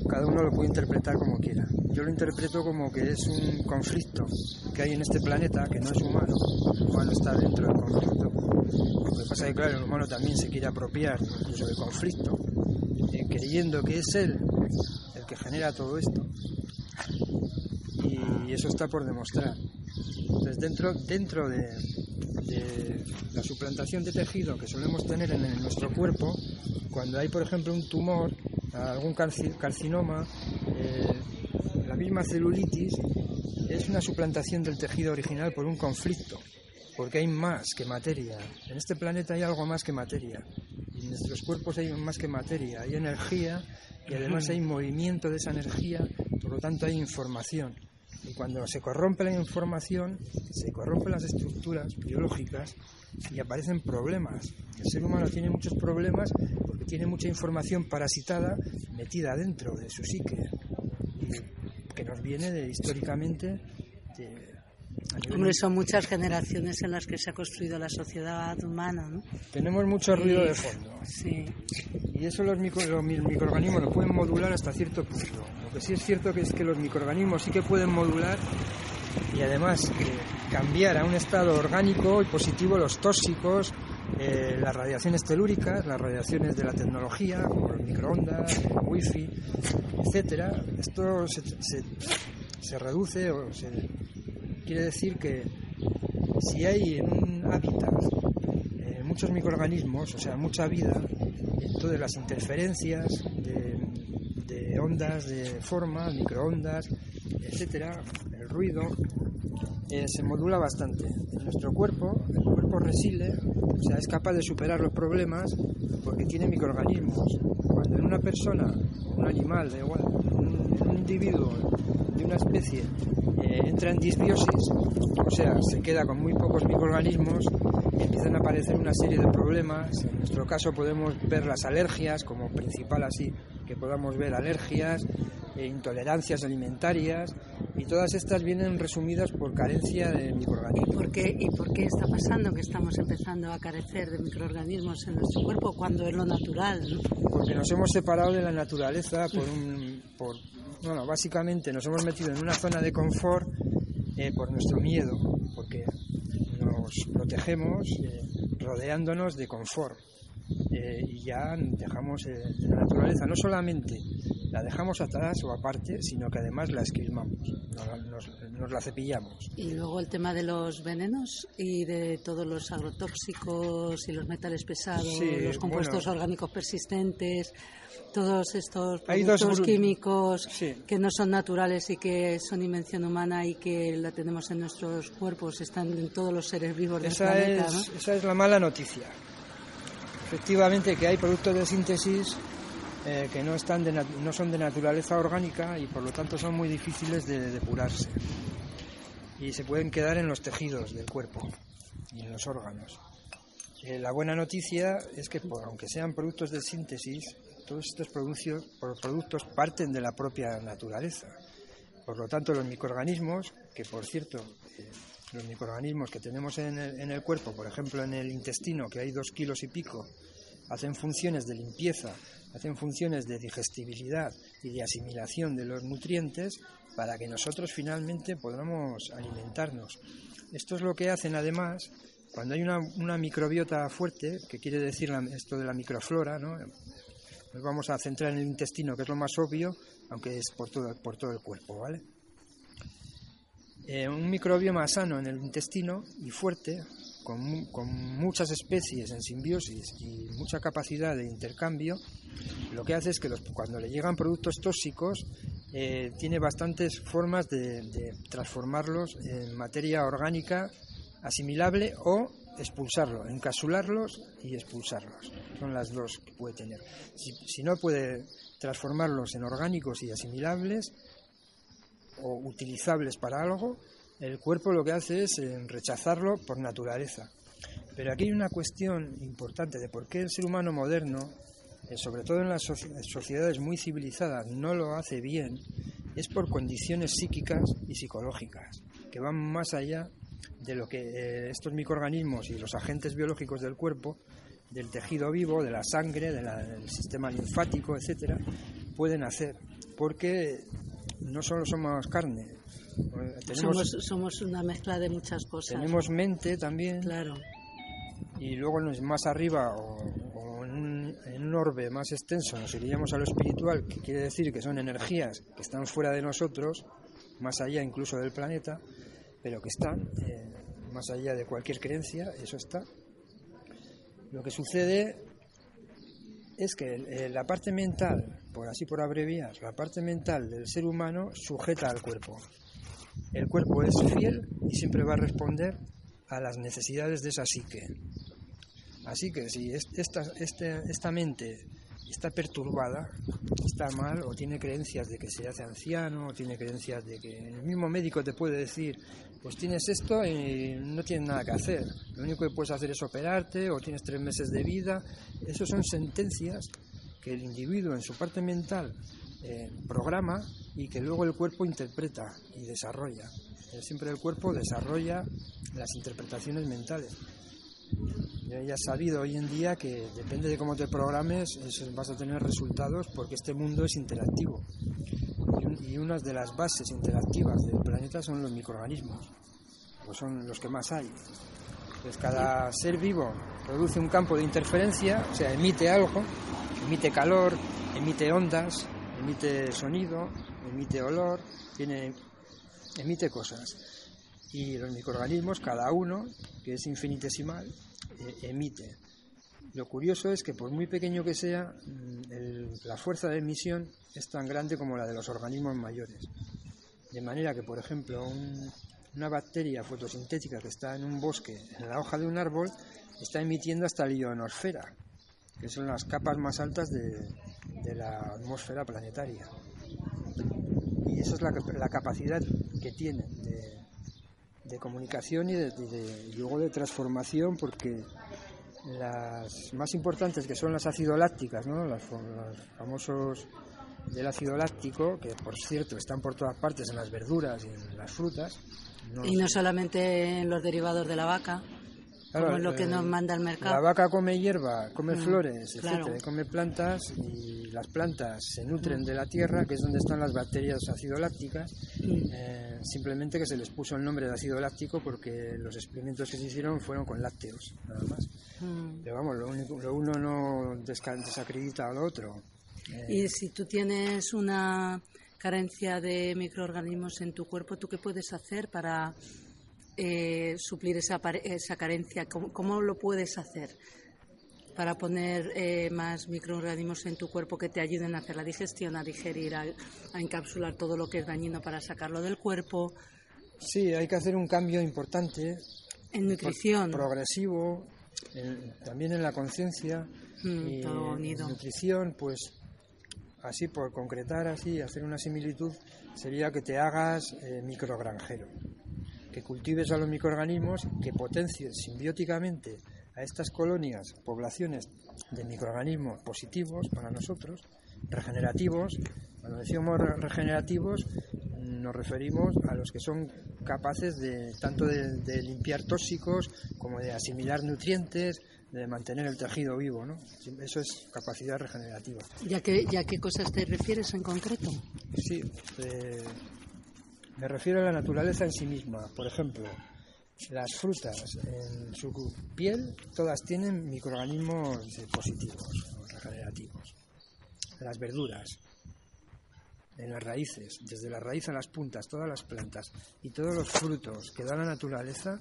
cada uno lo puede interpretar como quiera. Yo lo interpreto como que es un conflicto que hay en este planeta que no es humano. El humano está dentro del conflicto. Lo que pasa es que, claro, el humano también se quiere apropiar incluso del conflicto, eh, creyendo que es él el que genera todo esto. Y eso está por demostrar. Entonces, dentro, dentro de, la suplantación de tejido que solemos tener en, en nuestro cuerpo, cuando hay, por ejemplo, un tumor, algún carci- carcinoma, eh, la misma celulitis, es una suplantación del tejido original por un conflicto, porque hay más que materia. En este planeta hay algo más que materia. En nuestros cuerpos hay más que materia, hay energía y además hay movimiento de esa energía, por lo tanto hay información. Y cuando se corrompe la información, se corrompen las estructuras biológicas y aparecen problemas. El ser humano tiene muchos problemas porque tiene mucha información parasitada metida dentro de su psique, que nos viene de, históricamente Hombre, son muchas generaciones en las que se ha construido la sociedad humana, ¿no? Tenemos mucho ruido de fondo. Sí. Y eso los, micro- los mi- microorganismos lo pueden modular hasta cierto punto. Lo que sí es cierto que es que los microorganismos sí que pueden modular y además eh, cambiar a un estado orgánico y positivo los tóxicos, eh, las radiaciones telúricas, las radiaciones de la tecnología, como los microondas, el wifi, etcétera. Esto se, se- se reduce o se quiere decir que si hay en un hábitat eh, muchos microorganismos, o sea, mucha vida, entonces las interferencias de, de ondas de forma, microondas, etcétera, el ruido, eh, se modula bastante. En nuestro cuerpo, el cuerpo resile, o sea, es capaz de superar los problemas porque tiene microorganismos. Cuando en una persona, un animal, da igual, un individuo de una especie eh, entra en disbiosis, o sea, se queda con muy pocos microorganismos, empiezan a aparecer una serie de problemas. En nuestro caso podemos ver las alergias como principal así, que podamos ver alergias, eh, intolerancias alimentarias y todas estas vienen resumidas por carencia de microorganismos. ¿Por qué, ¿Y por qué está pasando que estamos empezando a carecer de microorganismos en nuestro cuerpo cuando es lo natural? ¿no? Porque nos hemos separado de la naturaleza por un... Por, bueno, básicamente nos hemos metido en una zona de confort eh, por nuestro miedo, porque nos protegemos eh, rodeándonos de confort. Eh, y ya dejamos eh, la naturaleza, no solamente la dejamos atrás o aparte, sino que además la esquilmamos, nos, nos- nos la cepillamos. Y luego el tema de los venenos y de todos los agrotóxicos y los metales pesados, Sí, los compuestos bueno. orgánicos persistentes, todos estos productos químicos Sí. que no son naturales y que son invención humana y que la tenemos en nuestros cuerpos, están en todos los seres vivos del Esa planeta. es, ¿no? esa es la mala noticia. Efectivamente que hay productos de síntesis eh, que no, están de no son de naturaleza orgánica y por lo tanto son muy difíciles de depurarse. Y se pueden quedar en los tejidos del cuerpo y en los órganos. Eh, la buena noticia es que por- aunque sean productos de síntesis, todos estos productos parten de la propia naturaleza. Por lo tanto, los microorganismos, que por cierto, eh, los microorganismos que tenemos en el, cuerpo, por ejemplo en el intestino, que hay dos kilos y pico, hacen funciones de limpieza, hacen funciones de digestibilidad y de asimilación de los nutrientes para que nosotros finalmente podamos alimentarnos. Esto es lo que hacen además cuando hay una, una microbiota fuerte, que quiere decir esto de la microflora, ¿no? Nos vamos a centrar en el intestino, que es lo más obvio, aunque es por todo, por todo el cuerpo, ¿vale? Eh, un microbioma sano en el intestino y fuerte, con, con muchas especies en simbiosis y mucha capacidad de intercambio, lo que hace es que cuando le llegan productos tóxicos, eh, tiene bastantes formas de transformarlos en materia orgánica asimilable o expulsarlo, encapsularlos y expulsarlos. Son las dos que puede tener. Si, no puede transformarlos en orgánicos y asimilables o utilizables para algo, el cuerpo lo que hace es eh, rechazarlo por naturaleza. Pero aquí hay una cuestión importante de por qué el ser humano moderno, eh, sobre todo en las soci- sociedades muy civilizadas, no lo hace bien, es por condiciones psíquicas y psicológicas, que van más allá de lo que eh, estos microorganismos y los agentes biológicos del cuerpo, del tejido vivo, de la sangre, de la- del sistema linfático, etcétera, pueden hacer. Porque no solo somos carne, eh, tenemos, Somos, somos una mezcla de muchas cosas. tenemos mente también, Claro. y luego más arriba o, o en, un, en un orbe más extenso nos iríamos a lo espiritual, que quiere decir que son energías que están fuera de nosotros, más allá incluso del planeta, pero que están eh, más allá de cualquier creencia, eso está. Lo que sucede es que eh, la parte mental, por así por abreviar, la parte mental del ser humano sujeta al cuerpo. el cuerpo es fiel y siempre va a responder a las necesidades de esa psique. Así que si es- esta, este- esta mente está perturbada, está mal o tiene creencias de que se hace anciano, o tiene creencias de que el mismo médico te puede decir, pues tienes esto y no tienes nada que hacer, lo único que puedes hacer es operarte o tienes tres meses de vida, eso son sentencias que el individuo en su parte mental eh, programa y que luego el cuerpo interpreta y desarrolla. Siempre el cuerpo desarrolla las interpretaciones mentales. Ya ya sabido hoy en día que depende de cómo te programes, vas a tener resultados porque este mundo es interactivo. Y una de las bases interactivas del planeta son los microorganismos, pues son los que más hay. Entonces cada ser vivo produce un campo de interferencia, o sea, emite algo, emite calor, emite ondas, emite sonido, emite olor, tiene, emite cosas. Y los microorganismos, cada uno, que es infinitesimal, eh, emite. Lo curioso es que por muy pequeño que sea, mm, el- la fuerza de emisión es tan grande como la de los organismos mayores. De manera que, por ejemplo, un- una bacteria fotosintética que está en un bosque, en la hoja de un árbol, está emitiendo hasta la ionosfera, que son las capas más altas de, la atmósfera planetaria. Y esa es la, cap- la capacidad que tienen de, de comunicación y, de, y de- y luego de transformación, porque las más importantes, que son las ácido lácticas, ¿no? Las los famosos del ácido láctico, que por cierto están por todas partes en las verduras y en las frutas. no Y no solamente en los derivados de la vaca, Claro, como es lo que eh, nos manda el mercado. La vaca come hierba, come Mm, flores, claro. etcétera, come plantas y las plantas se nutren de la tierra, que es donde están las bacterias ácido lácticas. Mm. Eh, simplemente que se les puso el nombre de ácido láctico porque los experimentos que se hicieron fueron con lácteos, nada más. Mm. Pero vamos, lo, único, lo uno no desacredita a lo otro. Eh, Y si tú tienes una carencia de microorganismos en tu cuerpo, ¿tú qué puedes hacer para eh, suplir esa, esa carencia? ¿Cómo, cómo lo puedes hacer para poner eh, más microorganismos en tu cuerpo que te ayuden a hacer la digestión, a digerir, a, a encapsular todo lo que es dañino para sacarlo del cuerpo? sí, hay que hacer un cambio importante, En nutrición. progresivo, en- también en la conciencia. Mm, y en nutrición, pues así por concretar así, hacer una similitud, sería que te hagas eh, microgranjero, que cultives a los microorganismos, que potencies simbióticamente a estas colonias, poblaciones de microorganismos positivos para nosotros, regenerativos. Cuando decimos re- regenerativos nos referimos a los que son capaces de tanto de, de limpiar tóxicos como de asimilar nutrientes, de mantener el tejido vivo, ¿no? Eso es capacidad regenerativa. ¿Ya que, ya qué cosas te refieres en concreto? Sí, eh, me refiero a la naturaleza en sí misma. Por ejemplo, las frutas en su piel todas tienen microorganismos positivos regenerativos. Las verduras, en las raíces, desde la raíz a las puntas, todas las plantas y todos los frutos que da la naturaleza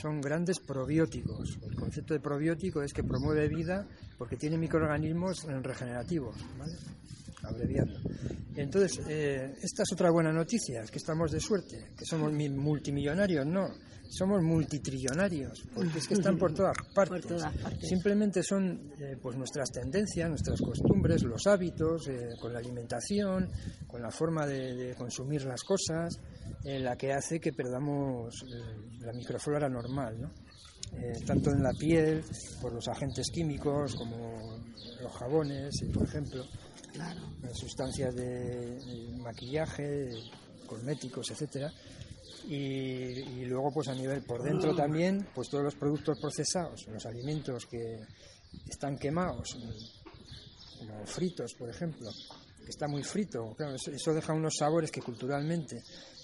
son grandes probióticos. El concepto de probiótico es que promueve vida porque tiene microorganismos regenerativos. Abreviando. Entonces, eh, esta es otra buena noticia, es que estamos de suerte, que somos mi- multimillonarios, no, somos multitrillonarios, porque es que están por todas partes. Por todas partes. Simplemente son eh, pues nuestras tendencias, nuestras costumbres, los hábitos, eh, con la alimentación, con la forma de, de consumir las cosas, eh, la que hace que perdamos eh, la microflora normal, ¿no? Eh, tanto en la piel, por los agentes químicos, como los jabones, por ejemplo, Claro. sustancias de, de maquillaje, cosméticos, etcétera. Y, y luego, pues a nivel por dentro también, pues todos los productos procesados, los alimentos que están quemados, como fritos, por ejemplo, que está muy frito, claro, eso, eso deja unos sabores que culturalmente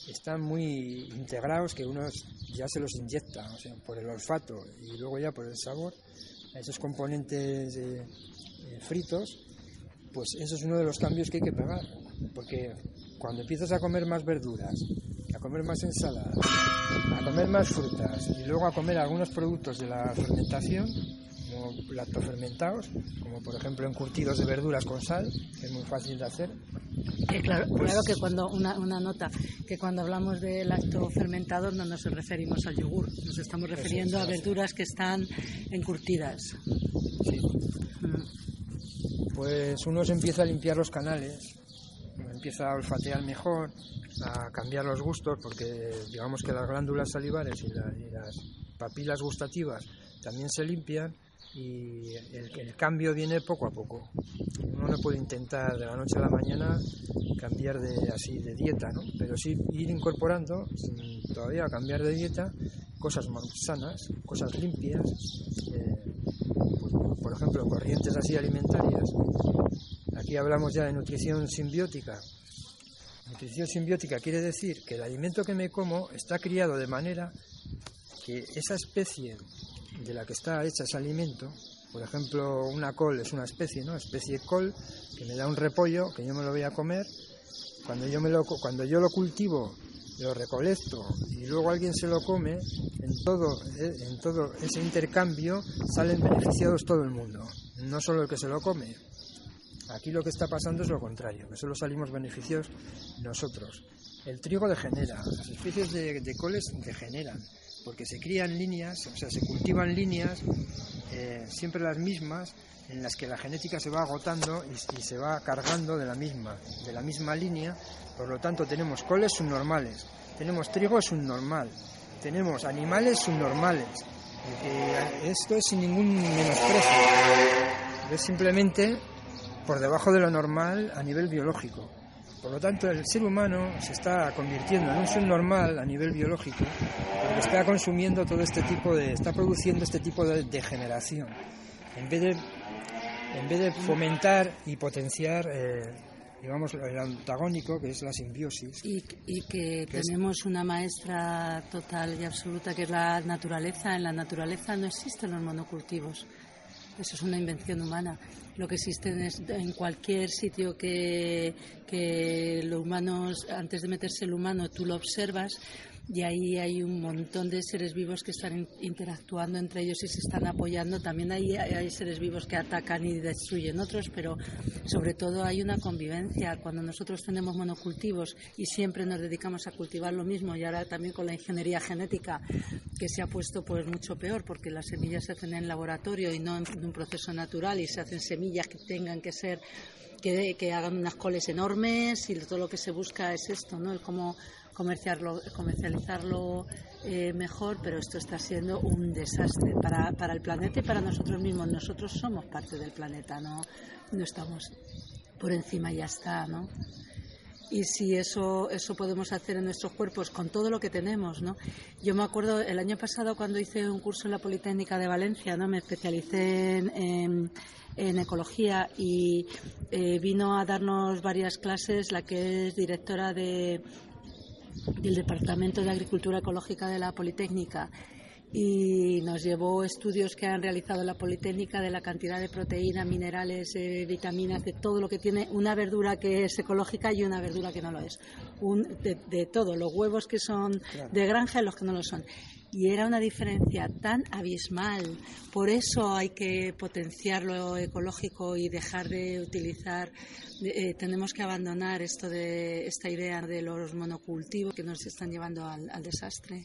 están muy integrados, que uno ya se los inyecta, o sea, por el olfato y luego ya por el sabor, a esos componentes eh, fritos, pues eso es uno de los cambios que hay que pegar, porque cuando empiezas a comer más verduras, a comer más ensalada, a comer más frutas y luego a comer algunos productos de la fermentación, como lactofermentados, como por ejemplo encurtidos de verduras con sal, que es muy fácil de hacer, Que claro, Pues- claro que cuando una, una nota que cuando hablamos del acto fermentador no nos referimos al yogur, nos estamos refiriendo a verduras que están encurtidas. Sí. Pues uno se empieza a limpiar los canales, empieza a olfatear mejor, a cambiar los gustos, porque digamos que las glándulas salivares y, la- las papilas gustativas también se limpian y el, cambio viene poco a poco. Uno no puede intentar de la noche a la mañana cambiar de así de dieta, ¿no? Pero sí ir incorporando, todavía cambiar de dieta, cosas sanas, cosas limpias, eh, pues, por ejemplo, corrientes así alimentarias. Aquí hablamos ya de nutrición simbiótica. Nutrición simbiótica quiere decir que el alimento que me como está criado de manera que esa especie de la que está hecha ese alimento, por ejemplo, una col es una especie, ¿no? Especie col que me da un repollo que yo me lo voy a comer. Cuando yo me lo cuando yo lo cultivo, lo recolecto y luego alguien se lo come, en todo eh, en todo ese intercambio salen beneficiados todo el mundo, no solo el que se lo come. Aquí lo que está pasando es lo contrario, que solo salimos beneficiados nosotros. El trigo degenera, las especies de, de coles degeneran, porque se crían líneas, o sea, se cultivan líneas, eh, siempre las mismas, en las que la genética se va agotando y, se va cargando de la misma, de la misma línea. Por lo tanto, tenemos coles subnormales, tenemos trigo subnormal, tenemos animales subnormales. Y esto es sin ningún menosprecio, es simplemente por debajo de lo normal a nivel biológico. Por lo tanto, el ser humano se está convirtiendo en un ser normal a nivel biológico porque está consumiendo todo este tipo de, está produciendo este tipo de degeneración. En vez de, en vez de fomentar y potenciar, eh, digamos, el antagónico, que es la simbiosis. Y, y que Que es- tenemos una maestra total y absoluta que es la naturaleza. En la naturaleza no existen los monocultivos. Eso es una invención humana. Lo que existe en cualquier sitio que, que los humanos, antes de meterse el humano, tú lo observas y ahí hay un montón de seres vivos que están in- interactuando entre ellos y se están apoyando. También hay, hay seres vivos que atacan y destruyen otros, pero sobre todo hay una convivencia. Cuando nosotros tenemos monocultivos y siempre nos dedicamos a cultivar lo mismo y ahora también con la ingeniería genética que se ha puesto pues mucho peor porque las semillas se hacen en laboratorio y no en un proceso natural y se hacen semillas que tengan que ser que, que hagan unas coles enormes y todo lo que se busca es esto, ¿no? El cómo comerciarlo, comercializarlo eh, mejor, pero esto está siendo un desastre para, para el planeta y para nosotros mismos. Nosotros somos parte del planeta, no, no estamos por encima ya está, ¿no? y si eso eso podemos hacer en nuestros cuerpos con todo lo que tenemos no yo me acuerdo el año pasado cuando hice un curso en la Politécnica de Valencia no me especialicé en, en- en ecología y eh, vino a darnos varias clases la que es directora de del Departamento de Agricultura Ecológica de la Politécnica y nos llevó estudios que han realizado la Politécnica de la cantidad de proteínas, minerales, eh, vitaminas, de todo lo que tiene una verdura que es ecológica y una verdura que no lo es. Un- de, de todo, los huevos que son de granja y los que no lo son. Y era una diferencia tan abismal. Por eso hay que potenciar lo ecológico y dejar de utilizar. eh, tenemos que abandonar esto de esta idea de los monocultivos que nos están llevando al, al desastre.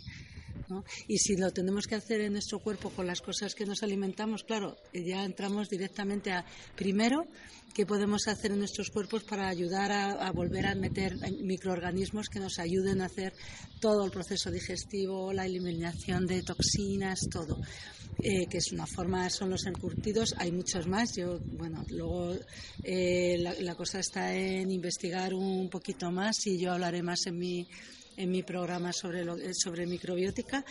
¿No? Y si lo tenemos que hacer en nuestro cuerpo con las cosas que nos alimentamos, claro, eh, ya entramos directamente a, primero, qué podemos hacer en nuestros cuerpos para ayudar a, volver a meter microorganismos que nos ayuden a hacer todo el proceso digestivo, la eliminación de toxinas, todo. Eh, que es una forma, son los encurtidos, hay muchos más. Yo, bueno, luego eh, la cosa está en investigar un poquito más y yo hablaré más en mi, en mi programa sobre, lo- eh, sobre microbiótica,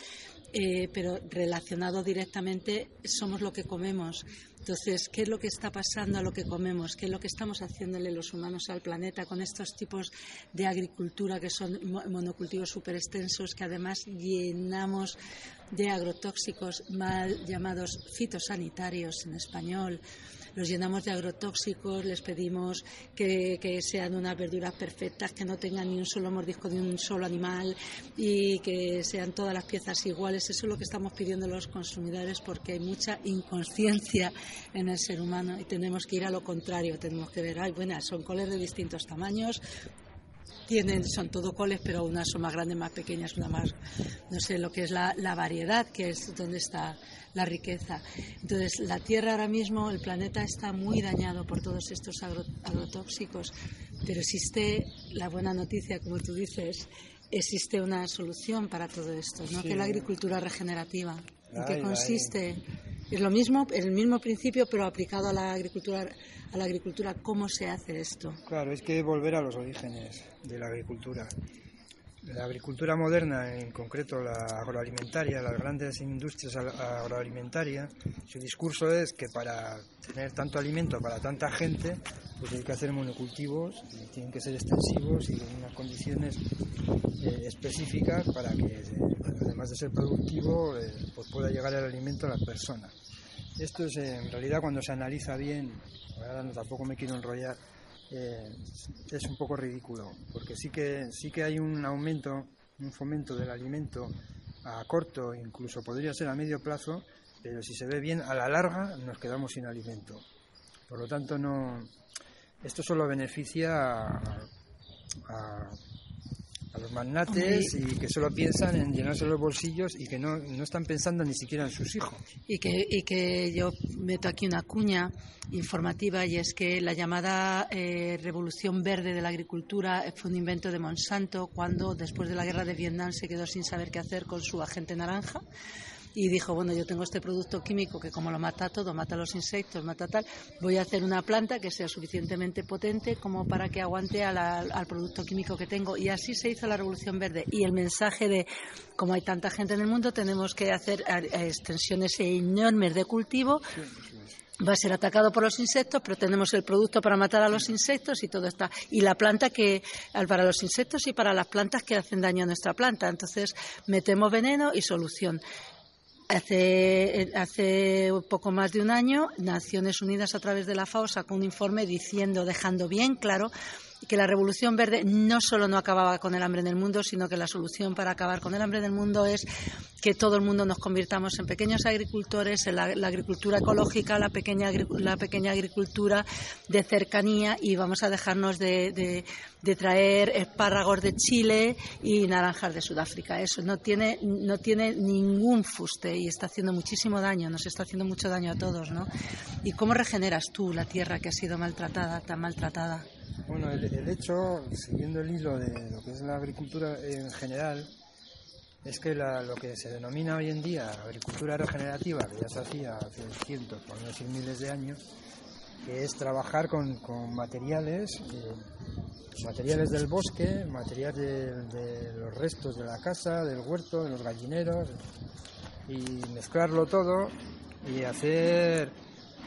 eh, pero relacionado directamente somos lo que comemos. Entonces, ¿qué es lo que está pasando a lo que comemos? ¿Qué es lo que estamos haciéndole los humanos al planeta con estos tipos de agricultura que son mo- monocultivos súper extensos que además llenamos de agrotóxicos mal llamados fitosanitarios en español? Los llenamos de agrotóxicos, les pedimos que, que sean unas verduras perfectas, que no tengan ni un solo mordisco de un solo animal y que sean todas las piezas iguales. Eso es lo que estamos pidiendo los consumidores porque hay mucha inconsciencia en el ser humano y tenemos que ir a lo contrario. Tenemos que ver, ay, buenas, son coles de distintos tamaños, tienen, son todo coles, pero unas son más grandes, más pequeñas, una más, no sé, lo que es la, la variedad, que es donde está la riqueza. Entonces, la Tierra ahora mismo, el planeta está muy dañado por todos estos agro- agrotóxicos, pero existe la buena noticia, como tú dices, existe una solución para todo esto, ¿no? Sí. que es la agricultura regenerativa. ¿En qué ay. consiste? Es lo mismo, el mismo principio, pero aplicado a la agricultura. A la agricultura, ¿cómo se hace esto? Claro, es que volver a los orígenes de la agricultura. La agricultura moderna, en concreto la agroalimentaria, las grandes industrias al- agroalimentarias, su discurso es que para tener tanto alimento para tanta gente, pues hay que hacer monocultivos y tienen que ser extensivos y en unas condiciones eh, específicas para que, además de ser productivo, eh, pues pueda llegar el alimento a las personas. Esto es, en realidad, cuando se analiza bien, ahora no, tampoco me quiero enrollar, eh, es un poco ridículo, porque sí que, sí que hay un aumento, un fomento del alimento a corto, incluso podría ser a medio plazo, pero si se ve bien, a la larga nos quedamos sin alimento. Por lo tanto, no, esto solo beneficia a, a- a los magnates y que solo piensan en llenarse los bolsillos y que no, no están pensando ni siquiera en sus hijos. Y que, y que yo meto aquí una cuña informativa y es que la llamada eh, revolución verde de la agricultura fue un invento de Monsanto cuando después de la guerra de Vietnam se quedó sin saber qué hacer con su agente naranja y dijo, bueno, yo tengo este producto químico que como lo mata todo, mata los insectos, mata tal, voy a hacer una planta que sea suficientemente potente como para que aguante al producto químico que tengo. Y así se hizo la revolución verde. Y el mensaje de, como hay tanta gente en el mundo, tenemos que hacer eh, extensiones enormes de cultivo va a ser atacado por los insectos, pero tenemos el producto para matar a los insectos y todo está. Y la planta que, para los insectos y para las plantas que hacen daño a nuestra planta. Entonces, metemos veneno y solución. Hace, hace poco más de un año, Naciones Unidas, a través de la FAO, sacó un informe diciendo, dejando bien claro que la revolución verde no solo no acababa con el hambre en el mundo, sino que la solución para acabar con el hambre en el mundo es que todo el mundo nos convirtamos en pequeños agricultores, en la, agricultura ecológica, la pequeña, la pequeña agricultura de cercanía y vamos a dejarnos de, de- de traer espárragos de Chile y naranjas de Sudáfrica. Eso no tiene, no tiene ningún fuste y está haciendo muchísimo daño, nos está haciendo mucho daño a todos. ¿no? ¿Y cómo regeneras tú la tierra que ha sido maltratada, tan maltratada? Bueno, el, el hecho, siguiendo el hilo de lo que es la agricultura en general, es que la- lo que se denomina hoy en día agricultura regenerativa, que ya se hacía hace cientos, por no decir miles de años, que es trabajar con, con materiales, eh, materiales del bosque, materiales de, de los restos de la casa, del huerto, de los gallineros, y mezclarlo todo y hacer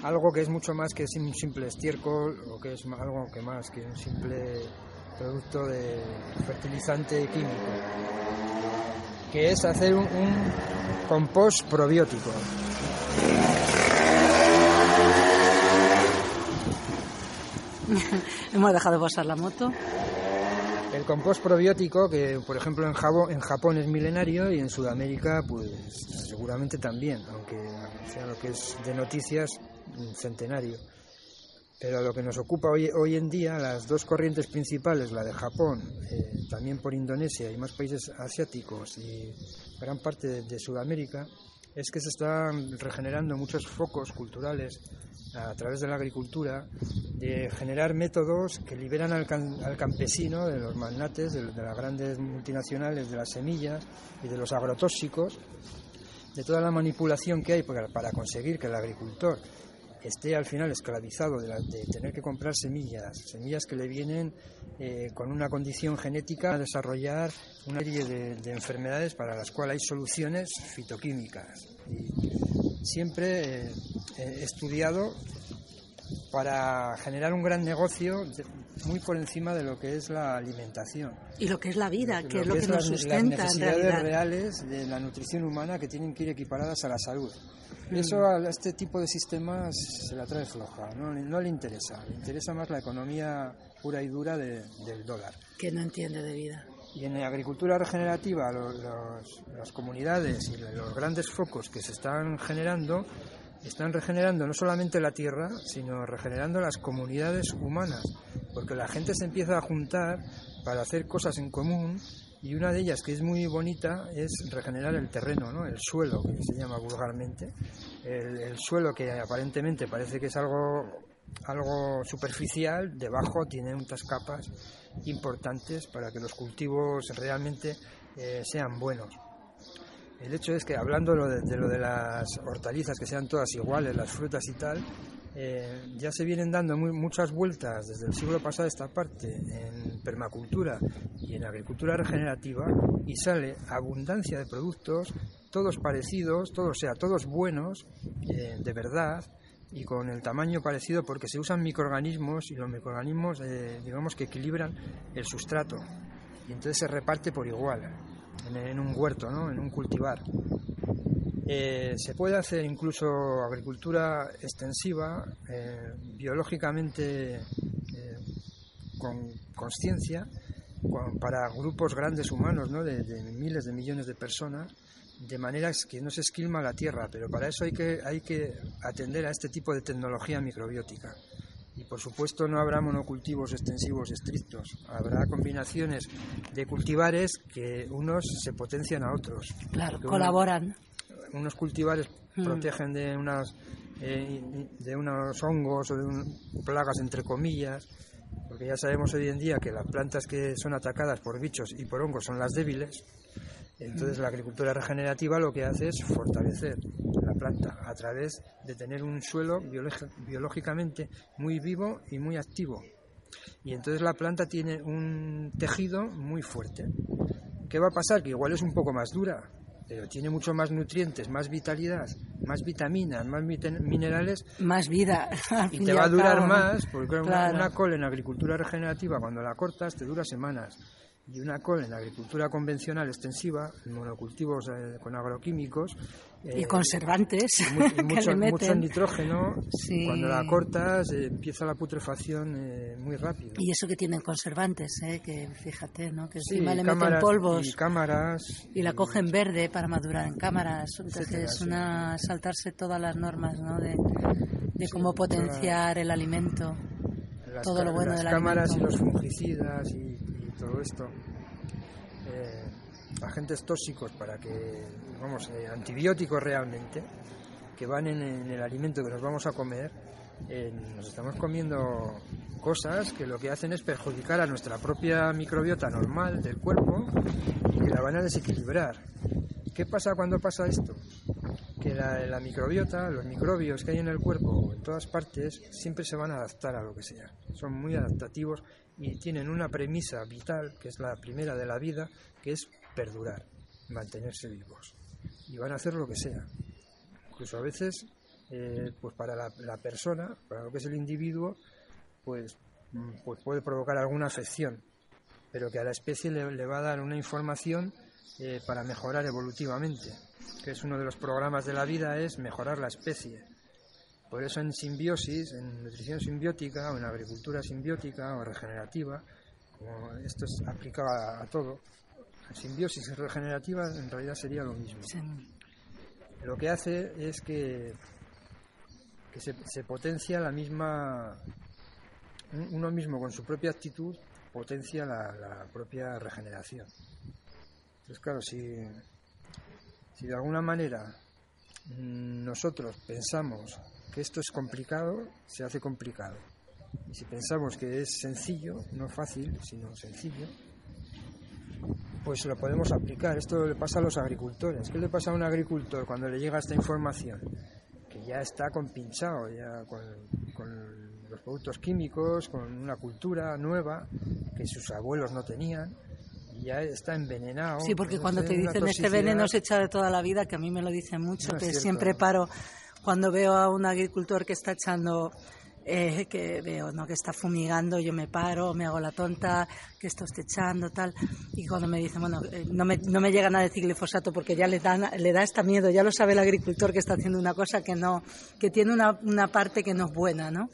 algo que es mucho más que un simple estiércol o que es algo que más que un simple producto de fertilizante químico, que es hacer un, un compost probiótico. Hemos dejado pasar la moto. El compost probiótico, que por ejemplo en Japón, en Japón es milenario y en Sudamérica pues seguramente también, aunque sea lo que es de noticias centenario. Pero lo que nos ocupa hoy, hoy en día, las dos corrientes principales, la de Japón, eh, también por Indonesia y más países asiáticos y gran parte de, Sudamérica, es que se están regenerando muchos focos culturales a través de la agricultura, de generar métodos que liberan al, can- al campesino de los magnates, de, las grandes multinacionales, de las semillas y de los agrotóxicos, de toda la manipulación que hay para conseguir que el agricultor esté al final esclavizado de, la- de tener que comprar semillas, semillas que le vienen eh, con una condición genética a desarrollar una serie de, de enfermedades para las cuales hay soluciones fitoquímicas. Y siempre eh, he estudiado para generar un gran negocio muy por encima de lo que es la alimentación. Y lo que es la vida, que es lo que, es nos las- sustenta las en necesidades realidad. reales de la nutrición humana que tienen que ir equiparadas a la salud. Mm. Y eso a este tipo de sistemas se la trae floja, no, le- no le interesa, le interesa más la economía pura y dura de- del dólar. Que no entiende de vida. Y en la agricultura regenerativa, lo- los- las comunidades y los grandes focos que se están generando, están regenerando no solamente la tierra, sino regenerando las comunidades humanas, porque la gente se empieza a juntar para hacer cosas en común y una de ellas que es muy bonita es regenerar el terreno, ¿no? el suelo, que se llama vulgarmente. El, el suelo que aparentemente parece que es algo, algo superficial, debajo tiene unas capas importantes para que los cultivos realmente eh, sean buenos. El hecho es que hablando de, lo de las hortalizas, que sean todas iguales, las frutas y tal, eh, ya se vienen dando muchas vueltas desde el siglo pasado esta parte en permacultura y en agricultura regenerativa y sale abundancia de productos, todos parecidos, todos, o sea, todos buenos, eh, de verdad, y con el tamaño parecido porque se usan microorganismos y los microorganismos, eh, digamos que equilibran el sustrato y entonces se reparte por igual en, un huerto, ¿no? en un cultivar. Eh, se puede hacer incluso agricultura extensiva, eh, biológicamente eh, con conciencia, con- para grupos grandes humanos, ¿no? de, de miles de millones de personas, de manera que no se esquilma la tierra, pero para eso hay que, hay que atender a este tipo de tecnología microbiótica. Y por supuesto no habrá monocultivos extensivos estrictos, habrá combinaciones de cultivares que unos se potencian a otros. Claro, uno- colaboran. unos cultivares Mm. protegen de unas eh, de unos hongos o de un- plagas entre comillas porque ya sabemos hoy en día que las plantas que son atacadas por bichos y por hongos son las débiles entonces la agricultura regenerativa lo que hace es fortalecer la planta a través de tener un suelo biológi- biológicamente muy vivo y muy activo y entonces la planta tiene un tejido muy fuerte ¿Qué va a pasar? Que igual es un poco más dura, pero tiene mucho más nutrientes, más vitalidad, más vitaminas, más minerales Más vida. y te va a durar más, porque claro, una- una, col en agricultura regenerativa cuando la cortas te dura semanas. Y una col en agricultura convencional extensiva, en monocultivos eh, con agroquímicos, Y eh, conservantes y mu- y mucho, mucho nitrógeno, Sí. cuando la cortas eh, empieza la putrefacción eh, muy rápido. Y eso que tienen conservantes, ¿eh? que fíjate, ¿no? que Sí, encima le meten polvos y cámaras y la cogen verde para madurar en cámaras. Entonces Etcétera, es sí. una saltarse todas las normas ¿no? de, de cómo potenciar el alimento. las, todo lo bueno las del cámaras alimento. y los fungicidas y, y todo esto eh, agentes tóxicos para que vamos eh, antibióticos realmente que van en, en el alimento que nos vamos a comer eh, nos estamos comiendo cosas que lo que hacen es perjudicar a nuestra propia microbiota normal del cuerpo y que la van a desequilibrar ¿qué pasa cuando pasa esto? que la, la microbiota, los microbios que hay en el cuerpo en todas partes, siempre se van a adaptar a lo que sea. Son muy adaptativos y tienen una premisa vital, que es la primera de la vida, que es perdurar, mantenerse vivos. Y van a hacer lo que sea. Incluso a veces, eh, pues para la, persona, para lo que es el individuo, pues, mm, pues puede provocar alguna afección, pero que a la especie le, le va a dar una información eh, para mejorar evolutivamente, que es uno de los programas de la vida, es mejorar la especie. Por eso en simbiosis, en nutrición simbiótica o en agricultura simbiótica o regenerativa, como esto es aplicado a, a todo, en simbiosis regenerativa en realidad sería lo mismo. Sí. Lo que hace es que, que se, se potencia la misma, un- uno mismo con su propia actitud potencia la, la propia regeneración. Entonces, claro, si, si de alguna manera nosotros pensamos que esto es complicado, se hace complicado. Y si pensamos que es sencillo, no fácil, sino sencillo, pues lo podemos aplicar. Esto le pasa a los agricultores. ¿Qué le pasa a un agricultor cuando le llega esta información? Que ya está compinchado, ya con, con los productos químicos, con una cultura nueva que sus abuelos no tenían, ya está envenenado. Sí, porque cuando te dicen este veneno se echa de toda la vida, que a mí me lo dicen mucho, No que siempre paro cuando veo a un agricultor que está echando eh, que veo ¿no? que está fumigando, yo me paro, me hago la tonta, que esto esté echando, tal. Y cuando me dicen, bueno, eh, no, me, no me llegan a decir glifosato porque ya le, dan, le da este miedo, ya lo sabe el agricultor que está haciendo una cosa que no, que tiene una, una parte que no es buena, ¿no?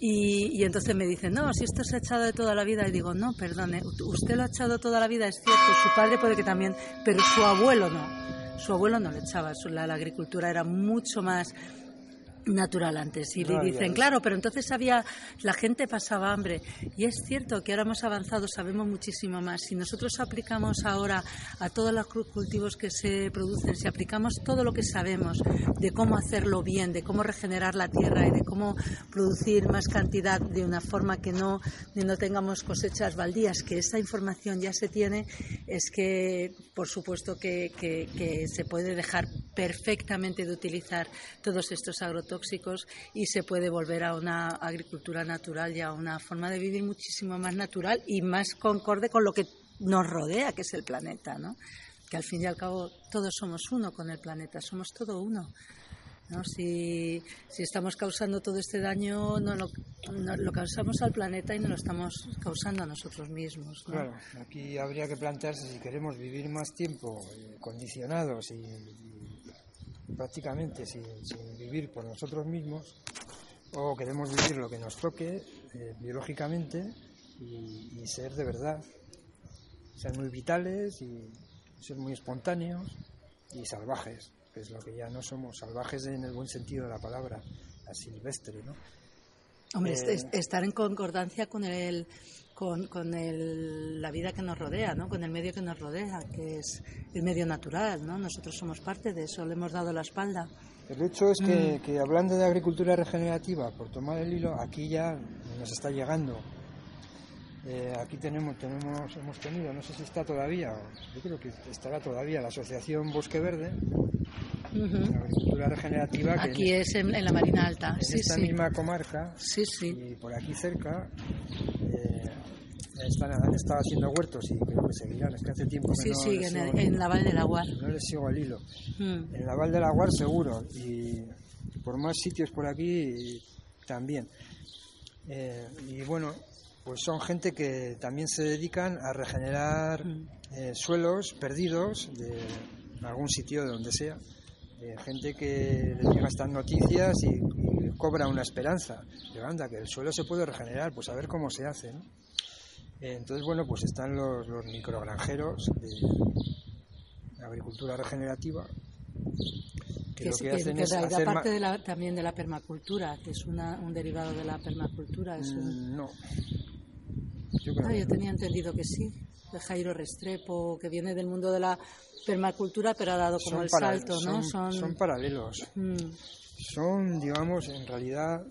Y, y, entonces me dicen, no, si esto se ha echado de toda la vida. Y digo, no, perdone, usted lo ha echado toda la vida, es cierto, su padre puede que también, pero su abuelo no. Su abuelo no lo echaba, la, la agricultura era mucho más natural antes. Y le dicen, claro, pero entonces había, la gente pasaba hambre. Y es cierto que ahora hemos avanzado, sabemos muchísimo más. Si nosotros aplicamos ahora a todos los cultivos que se producen, si aplicamos todo lo que sabemos de cómo hacerlo bien, de cómo regenerar la tierra y de cómo producir más cantidad de una forma que no, no tengamos cosechas baldías, que esta información ya se tiene, es que, por supuesto, que, que, que se puede dejar perfectamente de utilizar todos estos agrotóxicos tóxicos y se puede volver a una agricultura natural y a una forma de vivir muchísimo más natural y más concorde con lo que nos rodea, que es el planeta, ¿no? Que al fin y al cabo todos somos uno con el planeta, somos todo uno. ¿no? Si, si, estamos causando todo este daño, no lo, no, lo, causamos al planeta y no lo estamos causando a nosotros mismos. ¿no? Claro, aquí habría que plantearse si queremos vivir más tiempo eh, condicionados y, prácticamente sin, sin, vivir por nosotros mismos o queremos vivir lo que nos toque eh, biológicamente y, y, ser de verdad, ser muy vitales y ser muy espontáneos y salvajes, que es lo que ya no somos, salvajes en el buen sentido de la palabra, la silvestre, ¿no? Hombre, eh, estar en concordancia con el con, con el, la vida que nos rodea, ¿no? con el medio que nos rodea, que es el medio natural. ¿no? Nosotros somos parte de eso, le hemos dado la espalda. El hecho es que, mm. que hablando de agricultura regenerativa, por tomar el hilo, aquí ya nos está llegando. Eh, aquí tenemos, tenemos, hemos tenido, no sé si está todavía, yo creo que estará todavía la Asociación Bosque Verde, uh -huh. la agricultura regenerativa. Que aquí en, es en, en, la Marina Alta, en sí, esta sí. misma comarca sí, sí. y por aquí cerca. Eh, están, han estado haciendo huertos y creo que seguirán. Es que hace tiempo que sí, no sí, en, el, en, la Val del Aguar. No les sigo el hilo. Mm. En la Val del Aguar seguro. Y por más sitios por aquí también. Eh, y bueno, pues son gente que también se dedican a regenerar mm. eh, suelos perdidos de algún sitio de donde sea. Eh, gente que les llega estas noticias y, y cobra una esperanza. De anda, que el suelo se puede regenerar, pues a ver cómo se hace. ¿no? Entonces, bueno, pues están los, los microgranjeros de agricultura regenerativa. Que, que, lo que hacen que es hacer parte de la, también de la permacultura, que es una, un derivado de la permacultura. Es un... No. Yo, creo ah, yo tenía entendido que sí, de Jairo Restrepo, que viene del mundo de la permacultura, pero ha dado como son el salto, ¿no? Son, son paralelos. Mm. Son, digamos, en realidad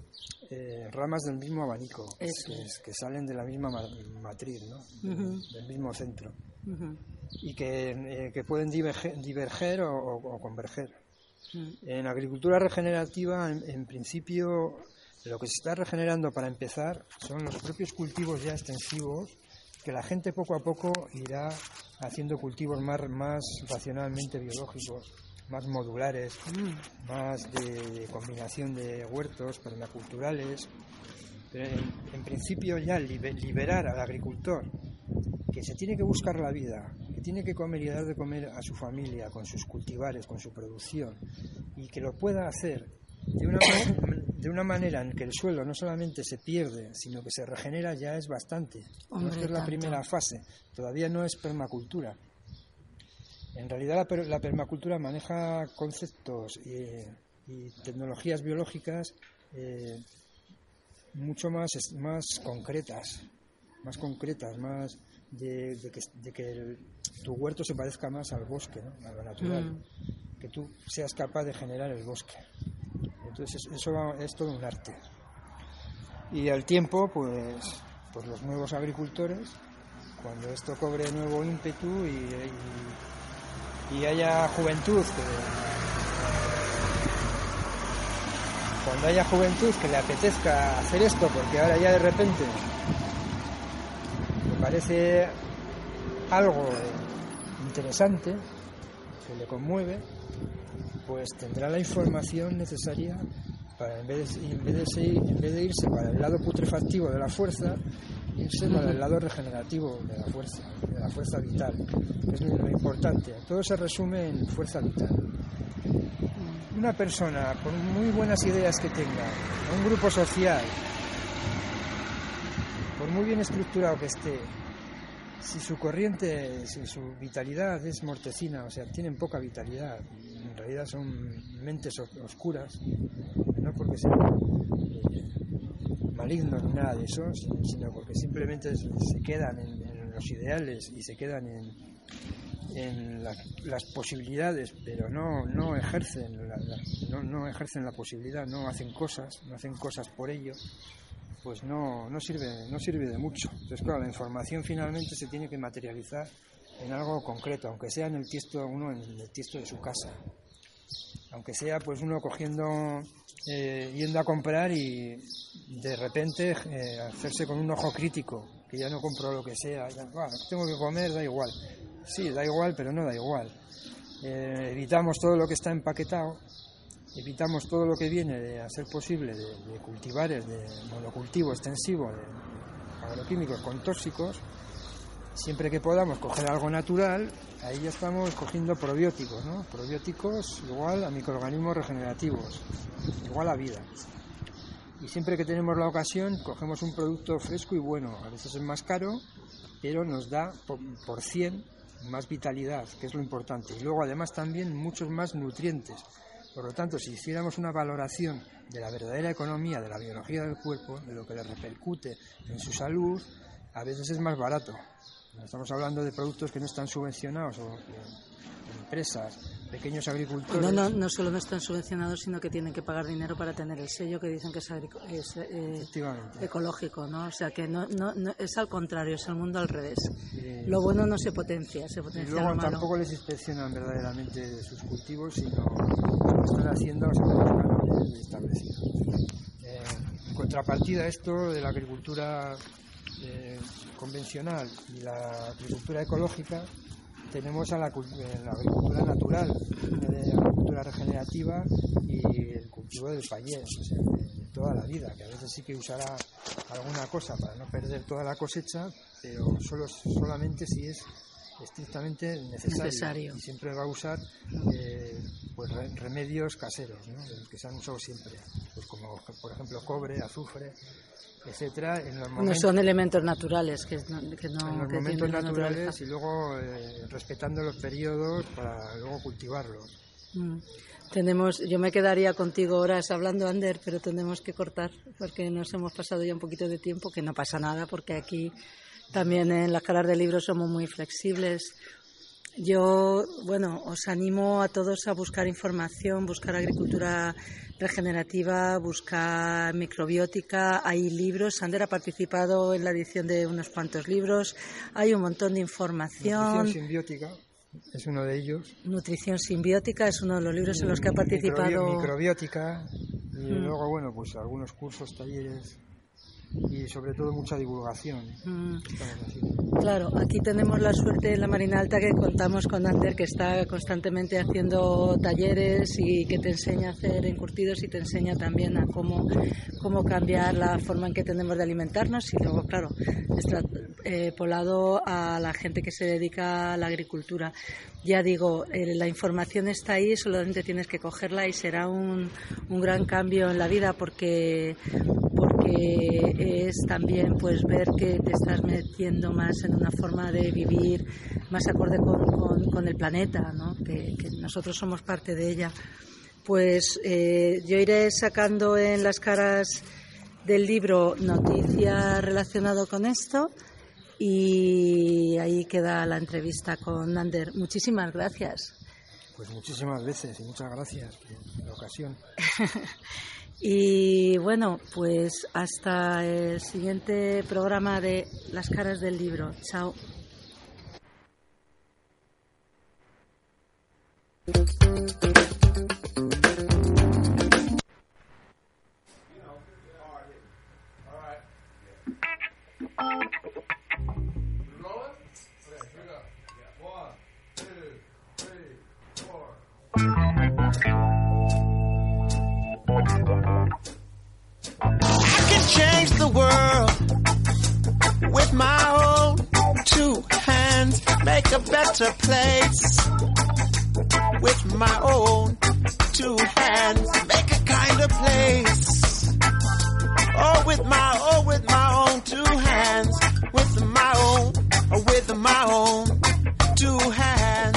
eh, ramas del mismo abanico, que, que, salen de la misma matriz, ¿no? uh -huh. del mismo centro, uh -huh. y que, eh, que, pueden diverger, diverger o, o, o converger. Uh -huh. En agricultura regenerativa, en, en, principio, lo que se está regenerando para empezar son los propios cultivos ya extensivos, que la gente poco a poco irá haciendo cultivos más, más racionalmente biológicos más modulares, mm. más de combinación de huertos permaculturales. Pero en, en, principio ya liberar al agricultor, que se tiene que buscar la vida, que tiene que comer y dar de comer a su familia, con sus cultivares, con su producción, y que lo pueda hacer de una, de una manera en que el suelo no solamente se pierde, sino que se regenera, ya es bastante. Hombre, no es la primera fase, todavía no es permacultura. En realidad la, la permacultura maneja conceptos y, y tecnologías biológicas eh, mucho más, más concretas, más concretas, más de, de que, de que el, tu huerto se parezca más al bosque, ¿no? a lo natural, mm. que tú seas capaz de generar el bosque. Entonces eso es todo un arte. Y al tiempo, pues, pues los nuevos agricultores, cuando esto cobre nuevo ímpetu y, y y haya juventud que cuando haya juventud que le apetezca hacer esto porque ahora ya de repente me parece algo interesante que le conmueve pues tendrá la información necesaria para en vez, de, en, vez de en vez de irse para el lado putrefactivo de la fuerza, irse para el lado regenerativo de la fuerza, de la fuerza vital, es lo importante. Todo se resume en fuerza vital. Una persona, por muy buenas ideas que tenga, un grupo social, por muy bien estructurado que esté, si su corriente, si su vitalidad es mortecina, o sea, tienen poca vitalidad, en realidad son mentes os- oscuras, no porque sean ni nada de eso, sino porque simplemente se quedan en, los ideales y se quedan en, en la- las posibilidades, pero no, no ejercen la, no, no ejercen la posibilidad, no hacen cosas, no hacen cosas por ello, pues no, no sirve, no sirve de mucho. Entonces, claro, la información finalmente se tiene que materializar en algo concreto, aunque sea en el tiesto uno en el tiesto de su casa. Aunque sea pues uno cogiendo, eh, yendo a comprar y de repente eh, hacerse con un ojo crítico, que ya no compro lo que sea, ya, "Buah, tengo que comer, da igual. Sí, da igual, pero no da igual. Eh, evitamos todo lo que está empaquetado, evitamos todo lo que viene de a ser posible de, de cultivares, de monocultivo extensivo, de agroquímicos con tóxicos, siempre que podamos coger algo natural, ahí ya estamos cogiendo probióticos, ¿no? Probióticos igual a microorganismos regenerativos, igual a vida. Y siempre que tenemos la ocasión, cogemos un producto fresco y bueno. A veces es más caro, pero nos da por, por 100 más vitalidad, que es lo importante. Y luego además también muchos más nutrientes. Por lo tanto, si hiciéramos una valoración de la verdadera economía, de la biología del cuerpo, de lo que le repercute en su salud, a veces es más barato. Estamos hablando de productos que no están subvencionados o empresas, pequeños agricultores. No, no, no solo no están subvencionados, sino que tienen que pagar dinero para tener el sello que dicen que es, es, eh, ecológico, ¿no? O sea que no, no, no- es al contrario, es el mundo al revés. Eh, Lo bueno no se potencia, se Y potencia luego lo malo. tampoco les inspeccionan verdaderamente sus cultivos, sino lo están haciendo según los establecidos. Eh, en contrapartida a esto de la agricultura eh, convencional y la agricultura ecológica, tenemos a la, eh, la agricultura natural, de la agricultura regenerativa y el cultivo del payés, o sea, de, de toda la vida, que a veces sí que usará alguna cosa para no perder toda la cosecha, pero solo, solamente si es estrictamente necesario, Necesario. y siempre va a usar eh, pues re- remedios caseros ¿no? de los que se han usado siempre pues como por ejemplo cobre azufre etcétera en los No son elementos naturales que no, que no en los que momentos naturales y luego eh, respetando los periodos para luego cultivarlos Mm. Tenemos, yo me quedaría contigo horas hablando, Ander, pero tenemos que cortar porque nos hemos pasado ya un poquito de tiempo, que no pasa nada porque aquí también en las caras del libro somos muy flexibles. Yo, bueno, os animo a todos a buscar información, buscar agricultura regenerativa, buscar microbiótica. Hay libros. Ander ha participado en la edición de unos cuantos libros. Hay un montón de información. nutrición simbiótica es uno de ellos Nutrición simbiótica es uno de los libros en los que ha participado. microbiótica y Mm. luego bueno pues algunos cursos talleres y sobre todo mucha divulgación Mm. Claro, aquí tenemos la suerte en la Marina Alta que contamos con Ander, que está constantemente haciendo talleres y que te enseña a hacer encurtidos y te enseña también a cómo, cómo cambiar la forma en que tenemos de alimentarnos. Y luego, claro, está eh, polado a la gente que se dedica a la agricultura. Ya digo, eh, la información está ahí, solamente tienes que cogerla y será un, un gran cambio en la vida porque porque es también pues ver que te estás metiendo más en una forma de vivir más acorde con, con- con el planeta, ¿no? que, que nosotros somos parte de ella. Pues eh, yo iré sacando en las caras del libro noticias relacionadas con esto y ahí queda la entrevista con Ander. Muchísimas gracias. Pues muchísimas veces y muchas gracias por la ocasión. Y bueno, pues hasta el siguiente programa de Las caras del libro. Chao. make a better place with my own two hands. Make a kinder place. Oh, with my oh, with my own two hands, with my own, oh, with my own two hands.